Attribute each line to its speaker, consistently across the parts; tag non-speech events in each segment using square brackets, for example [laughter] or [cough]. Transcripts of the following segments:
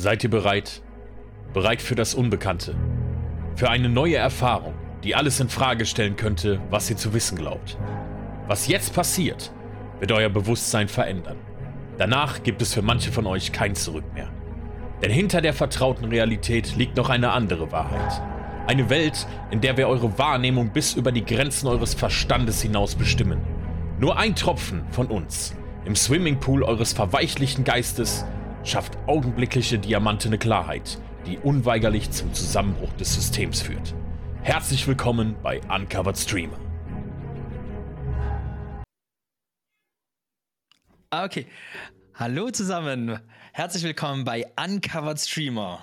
Speaker 1: Seid ihr bereit? Bereit für das Unbekannte? Für eine neue Erfahrung, die alles in Frage stellen könnte, was ihr zu wissen glaubt. Was jetzt passiert, wird euer Bewusstsein verändern. Danach gibt es für manche von euch kein Zurück mehr. Denn hinter der vertrauten Realität liegt noch eine andere Wahrheit. Eine Welt, in der wir eure Wahrnehmung bis über die Grenzen eures Verstandes hinaus bestimmen. Nur ein Tropfen von uns im Swimmingpool eures verweichlichten Geistes schafft augenblickliche diamantene Klarheit, die unweigerlich zum Zusammenbruch des Systems führt. Herzlich willkommen bei Uncovered Streamer.
Speaker 2: Ah, okay. Hallo zusammen. Herzlich willkommen bei Uncovered Streamer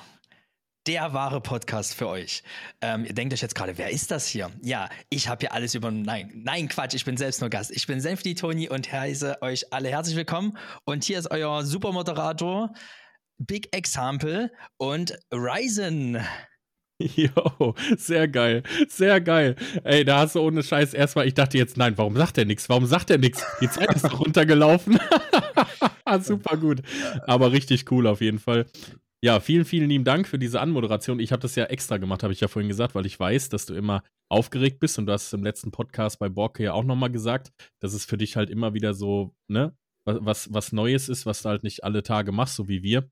Speaker 2: der wahre Podcast für euch. Ähm, ihr denkt euch jetzt gerade, wer ist das hier? Ja, ich habe hier alles über. Nein, nein, Quatsch, ich bin selbst nur Gast. Ich bin Senfdi Toni und heiße euch alle herzlich willkommen. Und hier ist euer Supermoderator, Big Example und Ryzen. [laughs]
Speaker 1: Jo, sehr geil, sehr geil. Ey, da hast du ohne Scheiß erstmal, ich dachte jetzt, nein, warum sagt er nichts? Warum sagt er nichts? Die Zeit ist runtergelaufen. [laughs] Super gut. Aber richtig cool auf jeden Fall. Ja, vielen, vielen lieben Dank für diese Anmoderation. Ich habe das ja extra gemacht, habe ich ja vorhin gesagt, weil ich weiß, dass du immer aufgeregt bist und du hast es im letzten Podcast bei Borke ja auch nochmal gesagt, dass es für dich halt immer wieder so, ne, was, was Neues ist, was du halt nicht alle Tage machst, so wie wir.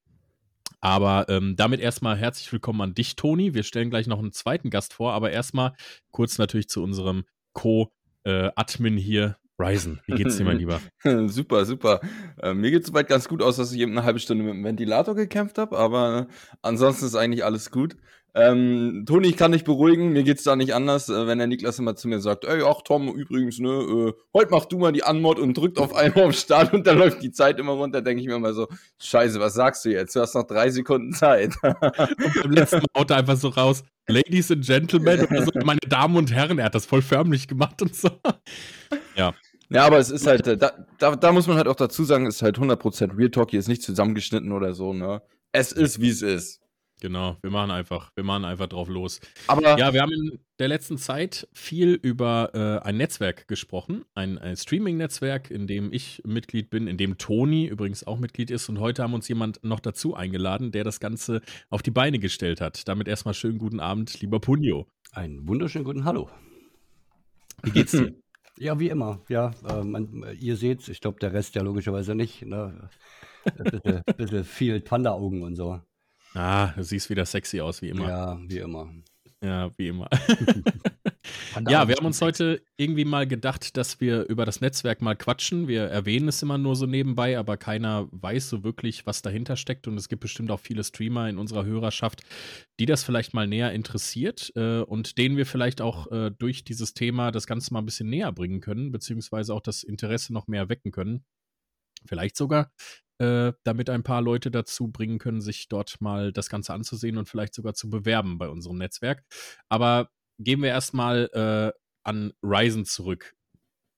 Speaker 1: Aber ähm, damit erstmal herzlich willkommen an dich, Toni. Wir stellen gleich noch einen zweiten Gast vor, aber erstmal kurz natürlich zu unserem Co-Admin äh, hier, Ryzen, wie geht's dir, mein Lieber? [laughs]
Speaker 3: super, super. Äh, mir geht's soweit ganz gut aus, dass ich eben eine halbe Stunde mit dem Ventilator gekämpft habe, aber ansonsten ist eigentlich alles gut. Ähm, Toni, ich kann dich beruhigen, mir geht's da nicht anders, äh, wenn der Niklas immer zu mir sagt, ey, ach Tom, übrigens, ne, äh, heute mach du mal die Anmod und drückt auf einmal auf Start und dann läuft die Zeit immer runter, denke ich mir immer so, scheiße, was sagst du jetzt? Du hast noch drei Sekunden Zeit.
Speaker 1: und beim letzten haut er einfach so raus, Ladies and Gentlemen, oder so, meine Damen und Herren, er hat das voll förmlich gemacht und so.
Speaker 3: Ja. Ja, aber es ist halt, äh, da, da, da muss man halt auch dazu sagen, es ist halt 100% Real Talk, hier ist nicht zusammengeschnitten oder so, ne? Es ist, wie es ist.
Speaker 1: Genau, wir machen einfach, wir machen einfach drauf los. Aber ja, wir haben in der letzten Zeit viel über äh, ein Netzwerk gesprochen, ein, ein Streaming-Netzwerk, in dem ich Mitglied bin, in dem Toni übrigens auch Mitglied ist. Und heute haben uns jemand noch dazu eingeladen, der das Ganze auf die Beine gestellt hat. Damit erstmal schönen guten Abend, lieber Punio.
Speaker 4: Einen wunderschönen guten Hallo.
Speaker 1: Wie geht's dir? [laughs]
Speaker 4: Ja, wie immer. Ja, äh, man, ihr seht's, ich glaube, der Rest ja logischerweise nicht. Ne? Ein bisschen, [laughs] bisschen viel Panda-Augen und so.
Speaker 1: Ah, du siehst wieder sexy aus, wie immer.
Speaker 4: Ja, wie immer.
Speaker 1: Ja, wie immer. [laughs] ja, wir haben uns heute irgendwie mal gedacht, dass wir über das Netzwerk mal quatschen. Wir erwähnen es immer nur so nebenbei, aber keiner weiß so wirklich, was dahinter steckt. Und es gibt bestimmt auch viele Streamer in unserer Hörerschaft, die das vielleicht mal näher interessiert äh, und denen wir vielleicht auch äh, durch dieses Thema das Ganze mal ein bisschen näher bringen können, beziehungsweise auch das Interesse noch mehr wecken können. Vielleicht sogar äh, damit ein paar Leute dazu bringen können, sich dort mal das Ganze anzusehen und vielleicht sogar zu bewerben bei unserem Netzwerk. Aber gehen wir erstmal äh, an Ryzen zurück.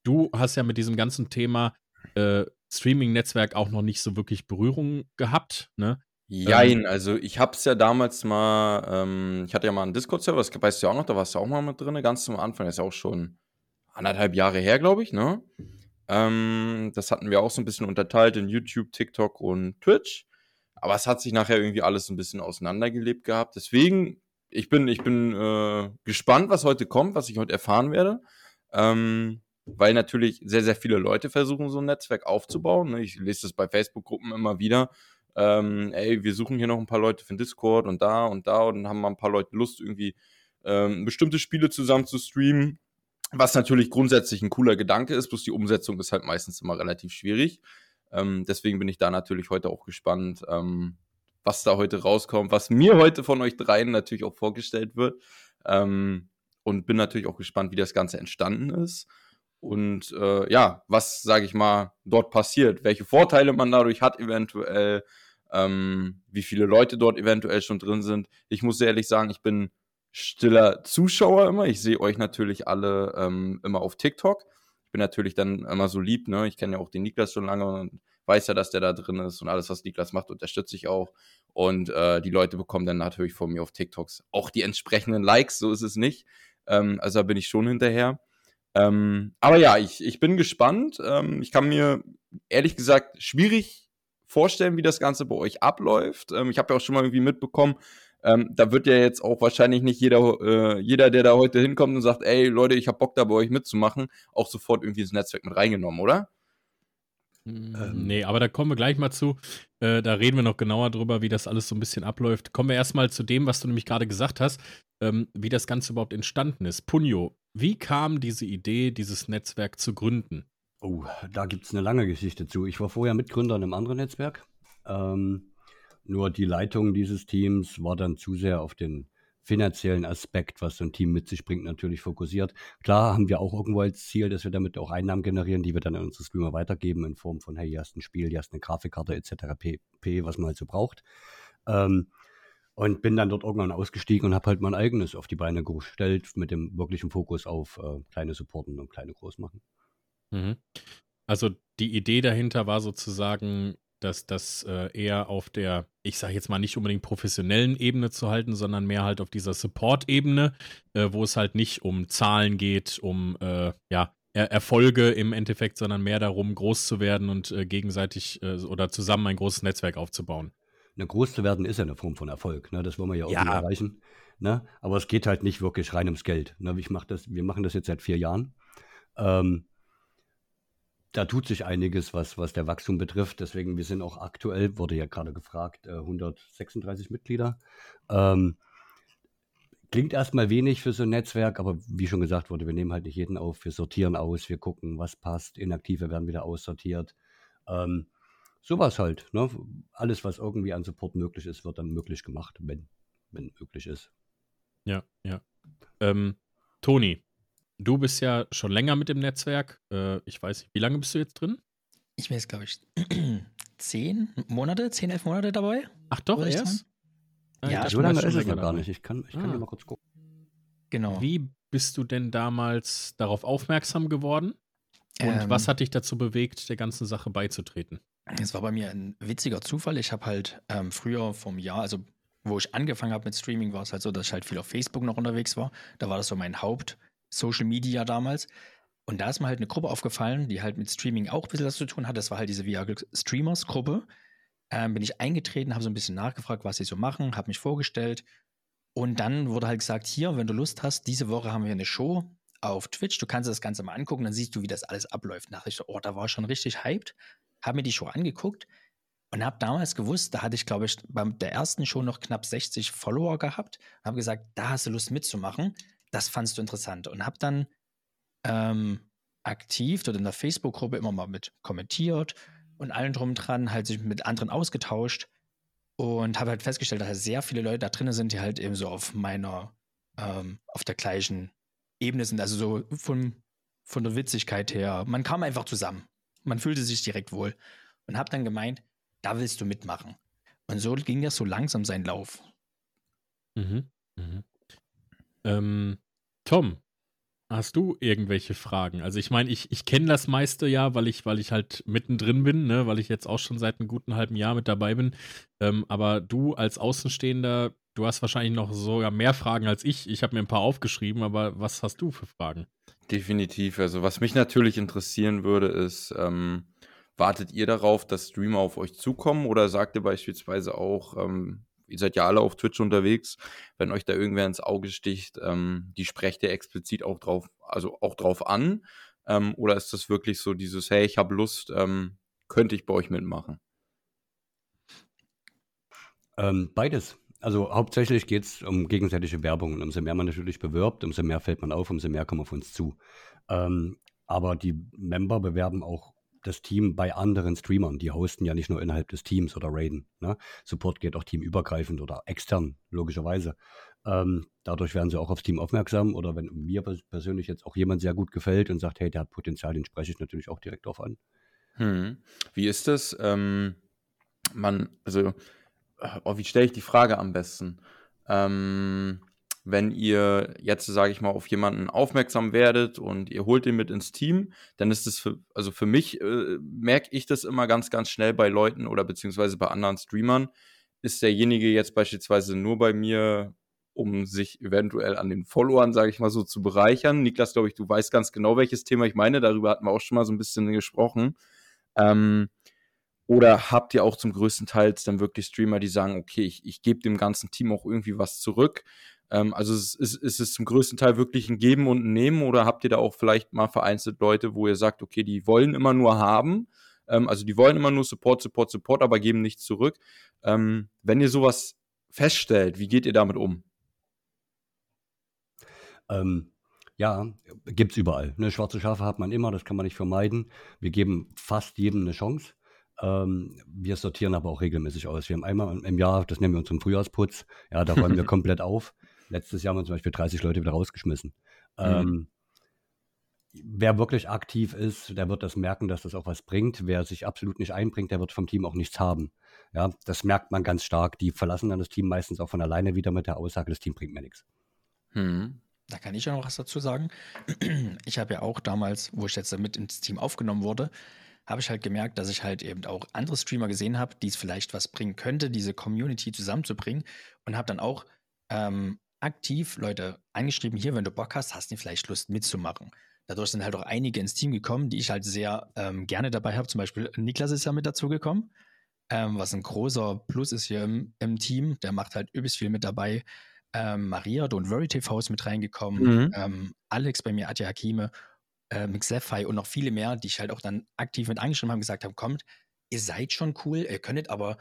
Speaker 1: Du hast ja mit diesem ganzen Thema äh, Streaming-Netzwerk auch noch nicht so wirklich Berührung gehabt, ne?
Speaker 3: Jein, ähm, also ich hab's ja damals mal, ähm, ich hatte ja mal einen Discord-Server, das weißt du ja auch noch, da warst du auch mal mit drin, ganz zum Anfang, das ist ja auch schon anderthalb Jahre her, glaube ich, ne? Ähm, das hatten wir auch so ein bisschen unterteilt in YouTube, TikTok und Twitch. Aber es hat sich nachher irgendwie alles ein bisschen auseinandergelebt gehabt. Deswegen, ich bin, ich bin äh, gespannt, was heute kommt, was ich heute erfahren werde. Ähm, weil natürlich sehr, sehr viele Leute versuchen, so ein Netzwerk aufzubauen. Ne? Ich lese das bei Facebook-Gruppen immer wieder. Ähm, ey, wir suchen hier noch ein paar Leute für den Discord und da und da und haben mal ein paar Leute Lust, irgendwie ähm, bestimmte Spiele zusammen zu streamen. Was natürlich grundsätzlich ein cooler Gedanke ist, bloß die Umsetzung ist halt meistens immer relativ schwierig. Ähm, deswegen bin ich da natürlich heute auch gespannt, ähm, was da heute rauskommt, was mir heute von euch dreien natürlich auch vorgestellt wird. Ähm, und bin natürlich auch gespannt, wie das Ganze entstanden ist. Und äh, ja, was, sage ich mal, dort passiert, welche Vorteile man dadurch hat, eventuell, ähm, wie viele Leute dort eventuell schon drin sind. Ich muss ehrlich sagen, ich bin stiller Zuschauer immer. Ich sehe euch natürlich alle ähm, immer auf TikTok. Ich bin natürlich dann immer so lieb, ne? Ich kenne ja auch den Niklas schon lange und weiß ja, dass der da drin ist und alles, was Niklas macht, unterstütze ich auch. Und äh, die Leute bekommen dann natürlich von mir auf TikToks auch die entsprechenden Likes, so ist es nicht. Ähm, also da bin ich schon hinterher. Ähm, aber ja, ich, ich bin gespannt. Ähm, ich kann mir ehrlich gesagt schwierig vorstellen, wie das Ganze bei euch abläuft? Ähm, ich habe ja auch schon mal irgendwie mitbekommen, ähm, da wird ja jetzt auch wahrscheinlich nicht jeder, äh, jeder, der da heute hinkommt und sagt, ey Leute, ich habe Bock da bei euch mitzumachen, auch sofort irgendwie ins Netzwerk mit reingenommen, oder?
Speaker 1: Ähm, nee, aber da kommen wir gleich mal zu. Äh, da reden wir noch genauer drüber, wie das alles so ein bisschen abläuft. Kommen wir erstmal zu dem, was du nämlich gerade gesagt hast, ähm, wie das Ganze überhaupt entstanden ist. Punjo, wie kam diese Idee, dieses Netzwerk zu gründen?
Speaker 4: Oh, da gibt es eine lange Geschichte zu. Ich war vorher Mitgründer in einem anderen Netzwerk. Ähm, nur die Leitung dieses Teams war dann zu sehr auf den finanziellen Aspekt, was so ein Team mit sich bringt, natürlich fokussiert. Klar haben wir auch irgendwo als Ziel, dass wir damit auch Einnahmen generieren, die wir dann an unsere Streamer weitergeben in Form von, hey, hier hast ein Spiel, hier hast eine Grafikkarte etc. pp, was man halt so braucht. Ähm, und bin dann dort irgendwann ausgestiegen und habe halt mein eigenes auf die Beine gestellt mit dem wirklichen Fokus auf äh, kleine Supporten und kleine Großmachen.
Speaker 1: Mhm. Also die Idee dahinter war sozusagen, dass das äh, eher auf der, ich sage jetzt mal nicht unbedingt professionellen Ebene zu halten, sondern mehr halt auf dieser Support-Ebene, äh, wo es halt nicht um Zahlen geht, um äh, ja, er Erfolge im Endeffekt, sondern mehr darum, groß zu werden und äh, gegenseitig äh, oder zusammen ein großes Netzwerk aufzubauen.
Speaker 4: Eine groß zu werden ist ja eine Form von Erfolg. Ne? Das wollen wir ja auch ja. erreichen. Ne? Aber es geht halt nicht wirklich rein ums Geld. Ne? Ich mach das, wir machen das jetzt seit vier Jahren. Ähm, da tut sich einiges, was, was der Wachstum betrifft. Deswegen, wir sind auch aktuell, wurde ja gerade gefragt, 136 äh, Mitglieder. Ähm, klingt erstmal wenig für so ein Netzwerk, aber wie schon gesagt wurde, wir nehmen halt nicht jeden auf. Wir sortieren aus, wir gucken, was passt. Inaktive werden wieder aussortiert. Ähm, sowas halt. Ne? Alles, was irgendwie an Support möglich ist, wird dann möglich gemacht, wenn, wenn möglich ist.
Speaker 1: Ja, ja. Ähm, Toni, Du bist ja schon länger mit dem Netzwerk. Äh, ich weiß nicht, wie lange bist du jetzt drin?
Speaker 2: Ich bin jetzt, glaube ich, [clears throat] zehn Monate, zehn, elf Monate dabei.
Speaker 1: Ach doch, erst?
Speaker 4: Ah, ja, so lange ist es noch gar nicht. Ich kann, ich kann ah. dir mal kurz gucken.
Speaker 1: Genau. Wie bist du denn damals darauf aufmerksam geworden? Und ähm, was hat dich dazu bewegt, der ganzen Sache beizutreten?
Speaker 2: Es war bei mir ein witziger Zufall. Ich habe halt ähm, früher vom Jahr, also wo ich angefangen habe mit Streaming, war es halt so, dass ich halt viel auf Facebook noch unterwegs war. Da war das so mein Haupt, Social Media damals. Und da ist mir halt eine Gruppe aufgefallen, die halt mit Streaming auch ein bisschen was zu tun hat. Das war halt diese VR Streamers Gruppe. Ähm, bin ich eingetreten, habe so ein bisschen nachgefragt, was sie so machen, habe mich vorgestellt. Und dann wurde halt gesagt, hier, wenn du Lust hast, diese Woche haben wir eine Show auf Twitch. Du kannst das Ganze mal angucken, dann siehst du, wie das alles abläuft. Da ich, oh, da war ich schon richtig hyped. Habe mir die Show angeguckt und habe damals gewusst, da hatte ich, glaube ich, bei der ersten Show noch knapp 60 Follower gehabt. Habe gesagt, da hast du Lust mitzumachen das fandst du interessant und habe dann ähm, aktiv dort in der Facebook-Gruppe immer mal mit kommentiert und allen drum dran halt sich mit anderen ausgetauscht und habe halt festgestellt, dass halt sehr viele Leute da drin sind, die halt eben so auf meiner, ähm, auf der gleichen Ebene sind, also so von, von der Witzigkeit her. Man kam einfach zusammen. Man fühlte sich direkt wohl und habe dann gemeint, da willst du mitmachen. Und so ging das so langsam seinen Lauf.
Speaker 1: Mhm. Mhm. Ähm, Tom, hast du irgendwelche Fragen? Also ich meine, ich, ich kenne das meiste ja, weil ich, weil ich halt mittendrin bin, ne? weil ich jetzt auch schon seit einem guten halben Jahr mit dabei bin. Ähm, aber du als Außenstehender, du hast wahrscheinlich noch sogar mehr Fragen als ich. Ich habe mir ein paar aufgeschrieben, aber was hast du für Fragen?
Speaker 3: Definitiv. Also was mich natürlich interessieren würde, ist, ähm, wartet ihr darauf, dass Streamer auf euch zukommen oder sagt ihr beispielsweise auch, ähm, ihr seid ja alle auf Twitch unterwegs, wenn euch da irgendwer ins Auge sticht, ähm, die sprecht ihr explizit auch drauf, also auch drauf an? Ähm, oder ist das wirklich so dieses, hey, ich habe Lust, ähm, könnte ich bei euch mitmachen?
Speaker 4: Ähm, beides. Also hauptsächlich geht es um gegenseitige Werbung. Und umso mehr man natürlich bewirbt, umso mehr fällt man auf, umso mehr kommen auf uns zu. Ähm, aber die Member bewerben auch das Team bei anderen Streamern. Die hosten ja nicht nur innerhalb des Teams oder raiden. Ne? Support geht auch teamübergreifend oder extern, logischerweise. Ähm, dadurch werden sie auch aufs Team aufmerksam. Oder wenn mir persönlich jetzt auch jemand sehr gut gefällt und sagt, hey, der hat Potenzial, den spreche ich natürlich auch direkt drauf an.
Speaker 3: Hm. Wie ist das? Ähm, man, also, oh, wie stelle ich die Frage am besten? Ähm, wenn ihr jetzt, sage ich mal, auf jemanden aufmerksam werdet und ihr holt ihn mit ins Team, dann ist es für, also für mich äh, merke ich das immer ganz, ganz schnell bei Leuten oder beziehungsweise bei anderen Streamern. Ist derjenige jetzt beispielsweise nur bei mir, um sich eventuell an den Followern, sage ich mal so, zu bereichern? Niklas, glaube ich, du weißt ganz genau, welches Thema ich meine. Darüber hatten wir auch schon mal so ein bisschen gesprochen. Ähm, Oder habt ihr auch zum größten Teil dann wirklich Streamer, die sagen, okay, ich, ich gebe dem ganzen Team auch irgendwie was zurück? Ähm, also ist, ist, es zum größten Teil wirklich ein Geben und ein Nehmen oder habt ihr da auch vielleicht mal vereinzelt Leute, wo ihr sagt, okay, die wollen immer nur haben, ähm, also die wollen immer nur Support, Support, Support, aber geben nichts zurück. Ähm, wenn ihr sowas feststellt, wie geht ihr damit um?
Speaker 4: Ähm, ja, gibt es überall. Ne? Schwarze Schafe hat man immer, das kann man nicht vermeiden. Wir geben fast jedem eine Chance. Ähm, wir sortieren aber auch regelmäßig aus. Wir haben einmal im Jahr, das nennen wir unseren Frühjahrsputz, ja, da räumen wir [laughs] komplett auf. Letztes Jahr haben wir zum Beispiel 30 Leute wieder rausgeschmissen. Mhm. Ähm, wer wirklich aktiv ist, der wird das merken, dass das auch was bringt. Wer sich absolut nicht einbringt, der wird vom Team auch nichts haben. Ja, das merkt man ganz stark. Die verlassen dann das Team meistens auch von alleine wieder mit der Aussage, das Team bringt mir nichts.
Speaker 2: Mhm. Da kann ich ja noch was dazu sagen. Ich habe ja auch damals, wo ich jetzt mit ins Team aufgenommen wurde, habe ich halt gemerkt, dass ich halt eben auch andere Streamer gesehen habe, die es vielleicht was bringen könnte, diese Community zusammenzubringen und habe dann auch ähm, aktiv Leute angeschrieben, hier, wenn du Bock hast, hast du vielleicht Lust mitzumachen. Dadurch sind halt auch einige ins Team gekommen, die ich halt sehr ähm, gerne dabei habe. Zum Beispiel Niklas ist ja mit dazu gekommen, ähm, was ein großer Plus ist hier im, im Team. Der macht halt übelst viel mit dabei. Ähm, Maria, Don't Worry TV ist mit reingekommen. Mhm. Ähm, Alex bei mir, Atja Hakime, äh, Mixefy und noch viele mehr, die ich halt auch dann aktiv mit angeschrieben habe, gesagt haben, kommt, ihr seid schon cool, ihr könntet aber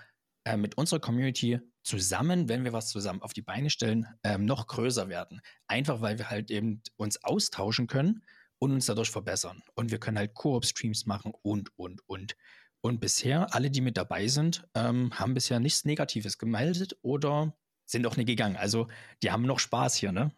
Speaker 2: äh, mit unserer Community zusammen, wenn wir was zusammen auf die Beine stellen, ähm, noch größer werden. Einfach weil wir halt eben uns austauschen können und uns dadurch verbessern. Und wir können halt Koop-Streams machen und, und, und. Und bisher, alle, die mit dabei sind, ähm, haben bisher nichts Negatives gemeldet oder sind auch nicht gegangen. Also, die haben noch Spaß hier, ne?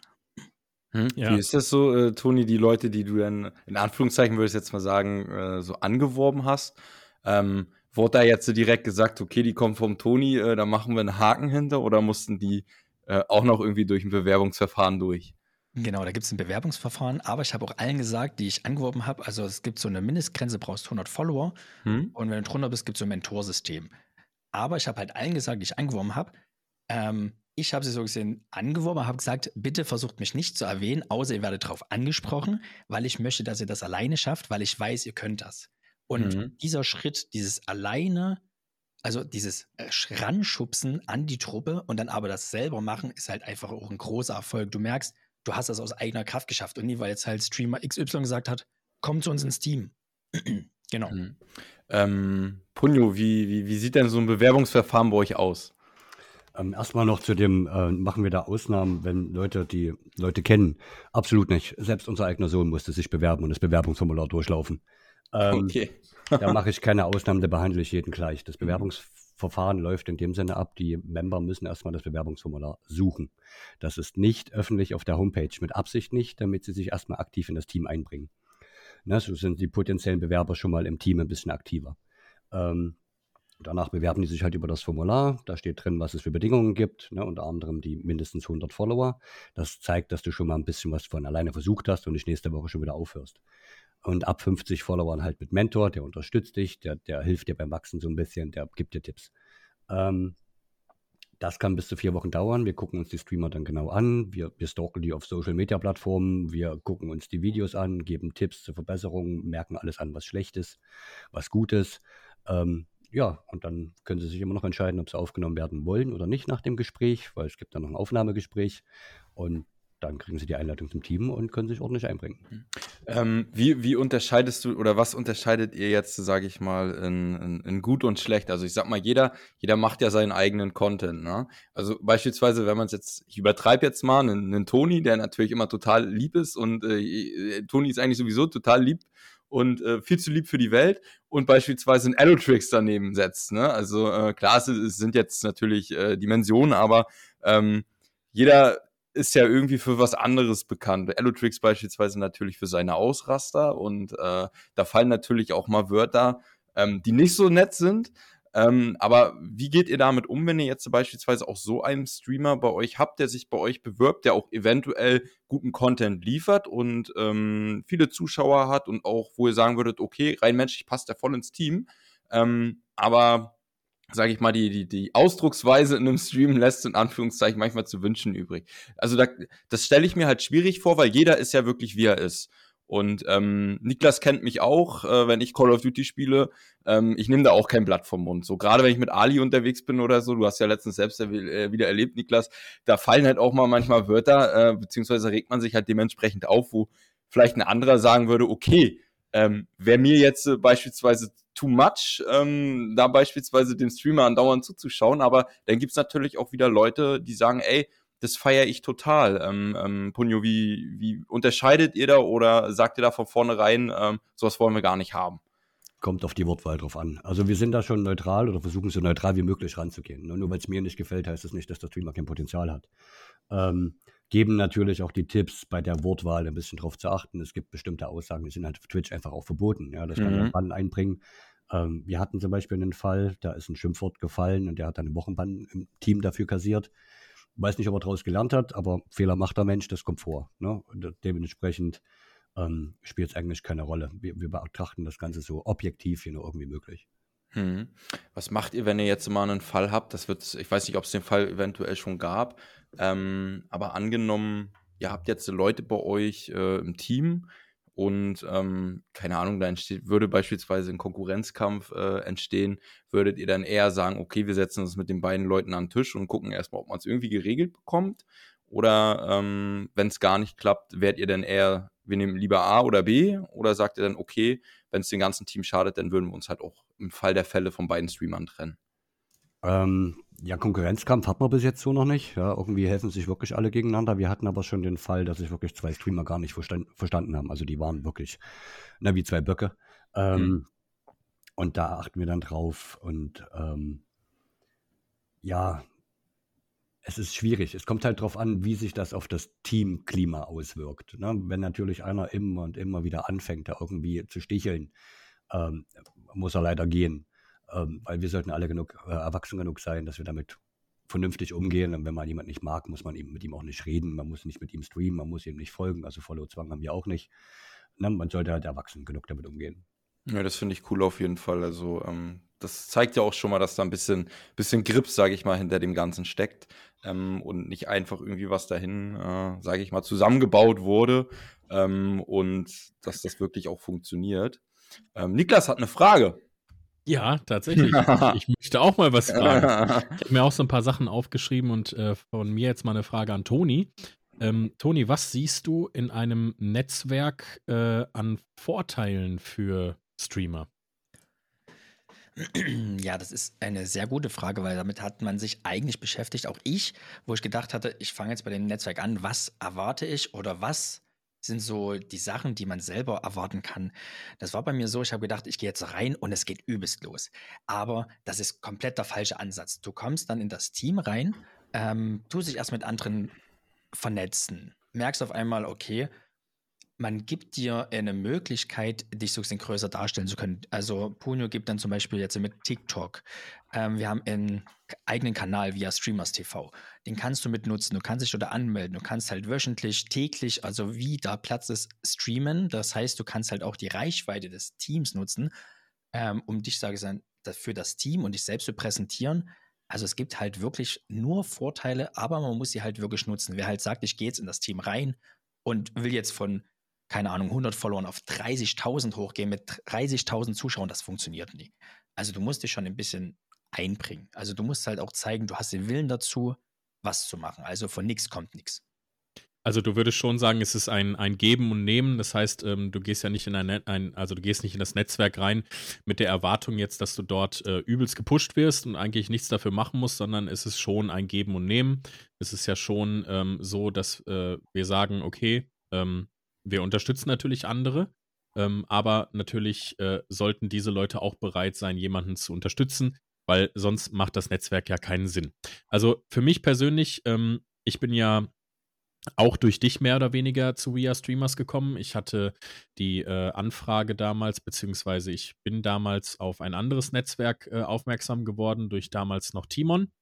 Speaker 3: Hm? Ja. Wie ist das so, äh, Toni, die Leute, die du dann in Anführungszeichen würde ich jetzt mal sagen, äh, so angeworben hast? Ähm, wurde da jetzt so direkt gesagt, okay, die kommen vom Toni, äh, da machen wir einen Haken hinter oder mussten die äh, auch noch irgendwie durch ein Bewerbungsverfahren durch?
Speaker 2: Genau, da gibt es ein Bewerbungsverfahren, aber ich habe auch allen gesagt, die ich angeworben habe, also es gibt so eine Mindestgrenze, brauchst 100 Follower hm? und wenn du drunter bist, gibt es so ein Mentorsystem. Aber ich habe halt allen gesagt, die ich angeworben habe, ähm, ich habe sie so gesehen angeworben, habe gesagt, bitte versucht mich nicht zu erwähnen, außer ihr werdet darauf angesprochen, weil ich möchte, dass ihr das alleine schafft, weil ich weiß, ihr könnt das. Und mhm. dieser Schritt, dieses alleine, also dieses äh, Ranschubsen an die Truppe und dann aber das selber machen, ist halt einfach auch ein großer Erfolg. Du merkst, du hast das aus eigener Kraft geschafft und nie, weil jetzt halt Streamer XY gesagt hat, komm zu uns ins Team. [clears throat] genau. Mhm.
Speaker 3: Ähm, Punjo, wie, wie, wie sieht denn so ein Bewerbungsverfahren bei euch aus?
Speaker 4: Ähm, erstmal noch zu dem, äh, machen wir da Ausnahmen, wenn Leute die Leute kennen. Absolut nicht. Selbst unser eigener Sohn musste sich bewerben und das Bewerbungsformular durchlaufen. Ähm, okay. da [laughs] mache ich keine Ausnahmen, da behandle ich jeden gleich. Das. Bewerbungsverfahren läuft in dem Sinne ab, die Member müssen erstmal das Bewerbungsformular suchen. Das ist nicht öffentlich auf der Homepage, mit Absicht nicht, damit sie sich erstmal aktiv in das Team einbringen. Ne, so sind die potenziellen Bewerber schon mal im Team ein bisschen aktiver. Ähm, Danach bewerben die sich halt über das Formular. Da steht drin, was es für Bedingungen gibt, ne, unter anderem die mindestens 100 Follower. Das zeigt, dass du schon mal ein bisschen was von alleine versucht hast und nicht nächste Woche schon wieder aufhörst. Und ab 50 Followern halt mit Mentor, der unterstützt dich, der, der hilft dir beim Wachsen so ein bisschen, der gibt dir Tipps. Ähm, das kann bis zu vier Wochen dauern. Wir gucken uns die Streamer dann genau an. Wir, wir stalken die auf Social Media Plattformen. Wir gucken uns die Videos an, geben Tipps zur Verbesserung, merken alles an, was schlecht ist, was gut ist. Ähm, ja, und dann können Sie sich immer noch entscheiden, ob Sie aufgenommen werden wollen oder nicht nach dem Gespräch, weil es gibt dann noch ein Aufnahmegespräch und dann kriegen Sie die Einleitung zum Team und können sich ordentlich einbringen. Mhm.
Speaker 3: Ähm, wie, wie unterscheidest du oder was unterscheidet ihr jetzt, sage ich mal, in, in, in, gut und schlecht? Also ich sag mal, jeder, jeder macht ja seinen eigenen Content. Ne? Also beispielsweise, wenn man es jetzt, ich übertreibe jetzt mal, einen, einen Toni, der natürlich immer total lieb ist und äh, Toni ist eigentlich sowieso total lieb und äh, viel zu lieb für die Welt und beispielsweise ein Allotrix daneben setzt. Ne? Also äh, klar, es, es sind jetzt natürlich äh, Dimensionen, aber ähm, jeder ist ja irgendwie für was anderes bekannt. Allotrix beispielsweise natürlich für seine Ausraster und äh, da fallen natürlich auch mal Wörter, ähm, die nicht so nett sind. Ähm, aber wie geht ihr damit um, wenn ihr jetzt beispielsweise auch so einen Streamer bei euch habt, der sich bei euch bewirbt, der auch eventuell guten Content liefert und ähm, viele Zuschauer hat und auch, wo ihr sagen würdet, okay, rein menschlich passt der voll ins Team, ähm, aber sage ich mal, die, die, die Ausdrucksweise in einem Stream lässt in Anführungszeichen manchmal zu wünschen übrig. Also da, das stelle ich mir halt schwierig vor, weil jeder ist ja wirklich wie er ist. Und ähm, Niklas kennt mich auch, äh, wenn ich Call of Duty spiele. Ähm, ich nehme da auch kein Blatt vom Mund. So gerade wenn ich mit Ali unterwegs bin oder so, du hast ja letztens selbst äh, wieder erlebt, Niklas, da fallen halt auch mal manchmal Wörter, äh, beziehungsweise regt man sich halt dementsprechend auf, wo vielleicht ein anderer sagen würde, okay, ähm, wäre mir jetzt äh, beispielsweise too much, ähm, da beispielsweise dem Streamer andauernd zuzuschauen, aber dann gibt's natürlich auch wieder Leute, die sagen, ey, das feiere ich total. Ähm, ähm, Punjo, wie, wie unterscheidet ihr da oder sagt ihr da von vornherein, ähm, sowas wollen wir gar nicht haben?
Speaker 4: Kommt auf die Wortwahl drauf an. Also wir sind da schon neutral oder versuchen so neutral wie möglich ranzugehen. Nur, nur weil es mir nicht gefällt, heißt das nicht, dass der Streamer kein Potenzial hat. Ähm, geben natürlich auch die Tipps, bei der Wortwahl ein bisschen drauf zu achten. Es gibt bestimmte Aussagen, die sind halt auf Twitch einfach auch verboten. Ja, das kann mhm. Bann einbringen. Ähm, wir hatten zum Beispiel einen Fall, da ist ein Schimpfwort gefallen und der hat dann einen Wochenbann im Team dafür kassiert. Weiß nicht, ob er daraus gelernt hat, aber Fehler macht der Mensch, das kommt vor. Ne? dementsprechend ähm, spielt es eigentlich keine Rolle. Wir, wir, betrachten das Ganze so objektiv wie nur irgendwie möglich.
Speaker 3: Hm. Was macht ihr, wenn ihr jetzt mal einen Fall habt? Das wird, ich weiß nicht, ob es den Fall eventuell schon gab, ähm, aber angenommen, ihr habt jetzt Leute bei euch äh, im Team und ähm, keine Ahnung, da entsteht, würde beispielsweise ein Konkurrenzkampf äh, entstehen, würdet ihr dann eher sagen, okay, wir setzen uns mit den beiden Leuten an den Tisch und gucken erstmal, ob man es irgendwie geregelt bekommt? Oder ähm, wenn es gar nicht klappt, werdet ihr dann eher, wir nehmen lieber A oder B? Oder sagt ihr dann, okay, wenn es dem ganzen Team schadet, dann würden wir uns halt auch im Fall der Fälle von beiden Streamern trennen?
Speaker 4: Ähm, ja, Konkurrenzkampf hat man bis jetzt so noch nicht. Ja, irgendwie helfen sich wirklich alle gegeneinander. Wir hatten aber schon den Fall, dass sich wirklich zwei Streamer gar nicht verstand, verstanden haben. Also die waren wirklich na, wie zwei Böcke. Ähm, mhm. Und da achten wir dann drauf. Und ähm, ja, es ist schwierig. Es kommt halt darauf an, wie sich das auf das Teamklima auswirkt. Ne? Wenn natürlich einer immer und immer wieder anfängt, da irgendwie zu sticheln, ähm, muss er leider gehen ähm, weil wir sollten alle genug äh, erwachsen genug sein, dass wir damit vernünftig umgehen. Und wenn man jemanden nicht mag, muss man eben mit ihm auch nicht reden, man muss nicht mit ihm streamen, man muss ihm nicht folgen. Also Follow-Zwang haben wir auch nicht. Na, man sollte halt erwachsen genug damit umgehen.
Speaker 3: Ja, das finde ich cool auf jeden Fall. Also ähm, das zeigt ja auch schon mal, dass da ein bisschen, bisschen Grips, sage ich mal, hinter dem Ganzen steckt ähm, und nicht einfach irgendwie was dahin, äh, sage ich mal, zusammengebaut wurde ähm, und dass das wirklich auch funktioniert. Ähm, Niklas hat eine Frage.
Speaker 1: Ja, tatsächlich. ich möchte auch mal was fragen. [laughs] Ich habe mir auch so ein paar Sachen aufgeschrieben und äh, von mir jetzt mal eine Frage an Toni. Ähm, Toni, was siehst du in einem Netzwerk äh, an Vorteilen für Streamer?
Speaker 2: Ja, das ist eine sehr gute Frage, weil damit hat man sich eigentlich beschäftigt, auch ich, wo ich gedacht hatte, ich fange jetzt bei dem Netzwerk an, was erwarte ich oder was sind so die Sachen, die man selber erwarten kann. Das war bei mir so, ich habe gedacht, ich gehe jetzt rein und es geht übelst los. Aber das ist komplett der falsche Ansatz. Du kommst dann in das Team rein, ähm, tust dich erst mit anderen vernetzen, merkst auf einmal, okay, man gibt dir eine Möglichkeit, dich so ein bisschen größer darstellen zu können. Also Punyo gibt dann zum Beispiel jetzt mit TikTok. Ähm, wir haben einen eigenen Kanal via Streamers TV. Den kannst du mitnutzen. Du kannst dich dort anmelden. Du kannst halt wöchentlich, täglich, also wie da Platz ist, streamen. Das heißt, du kannst halt auch die Reichweite des Teams nutzen, ähm, um dich, sage ich dann, für das Team und dich selbst zu präsentieren. Also es gibt halt wirklich nur Vorteile, aber man muss sie halt wirklich nutzen. Wer halt sagt, ich gehe jetzt in das Team rein und will jetzt von keine Ahnung, 100 Followern auf 30.000 hochgehen mit 30.000 Zuschauern, das funktioniert nie. Also du musst dich schon ein bisschen einbringen. Also du musst halt auch zeigen, du hast den Willen dazu, was zu machen. Also von nichts kommt nichts.
Speaker 1: Also du würdest schon sagen, es ist ein, ein Geben und Nehmen. Das heißt, ähm, du gehst ja nicht in ein, ein, also du gehst nicht in das Netzwerk rein mit der Erwartung jetzt, dass du dort äh, übelst gepusht wirst und eigentlich nichts dafür machen musst, sondern es ist schon ein Geben und Nehmen. Es ist ja schon ähm, so, dass äh, wir sagen, okay, ähm, wir unterstützen natürlich andere, ähm, aber natürlich äh, sollten diese Leute auch bereit sein, jemanden zu unterstützen, weil sonst macht das Netzwerk ja keinen Sinn. Also für mich persönlich, ähm, ich bin ja auch durch dich mehr oder weniger zu We Are Streamers gekommen. Ich hatte die äh, Anfrage damals, beziehungsweise ich bin damals auf ein anderes Netzwerk äh, aufmerksam geworden, durch damals noch Timon.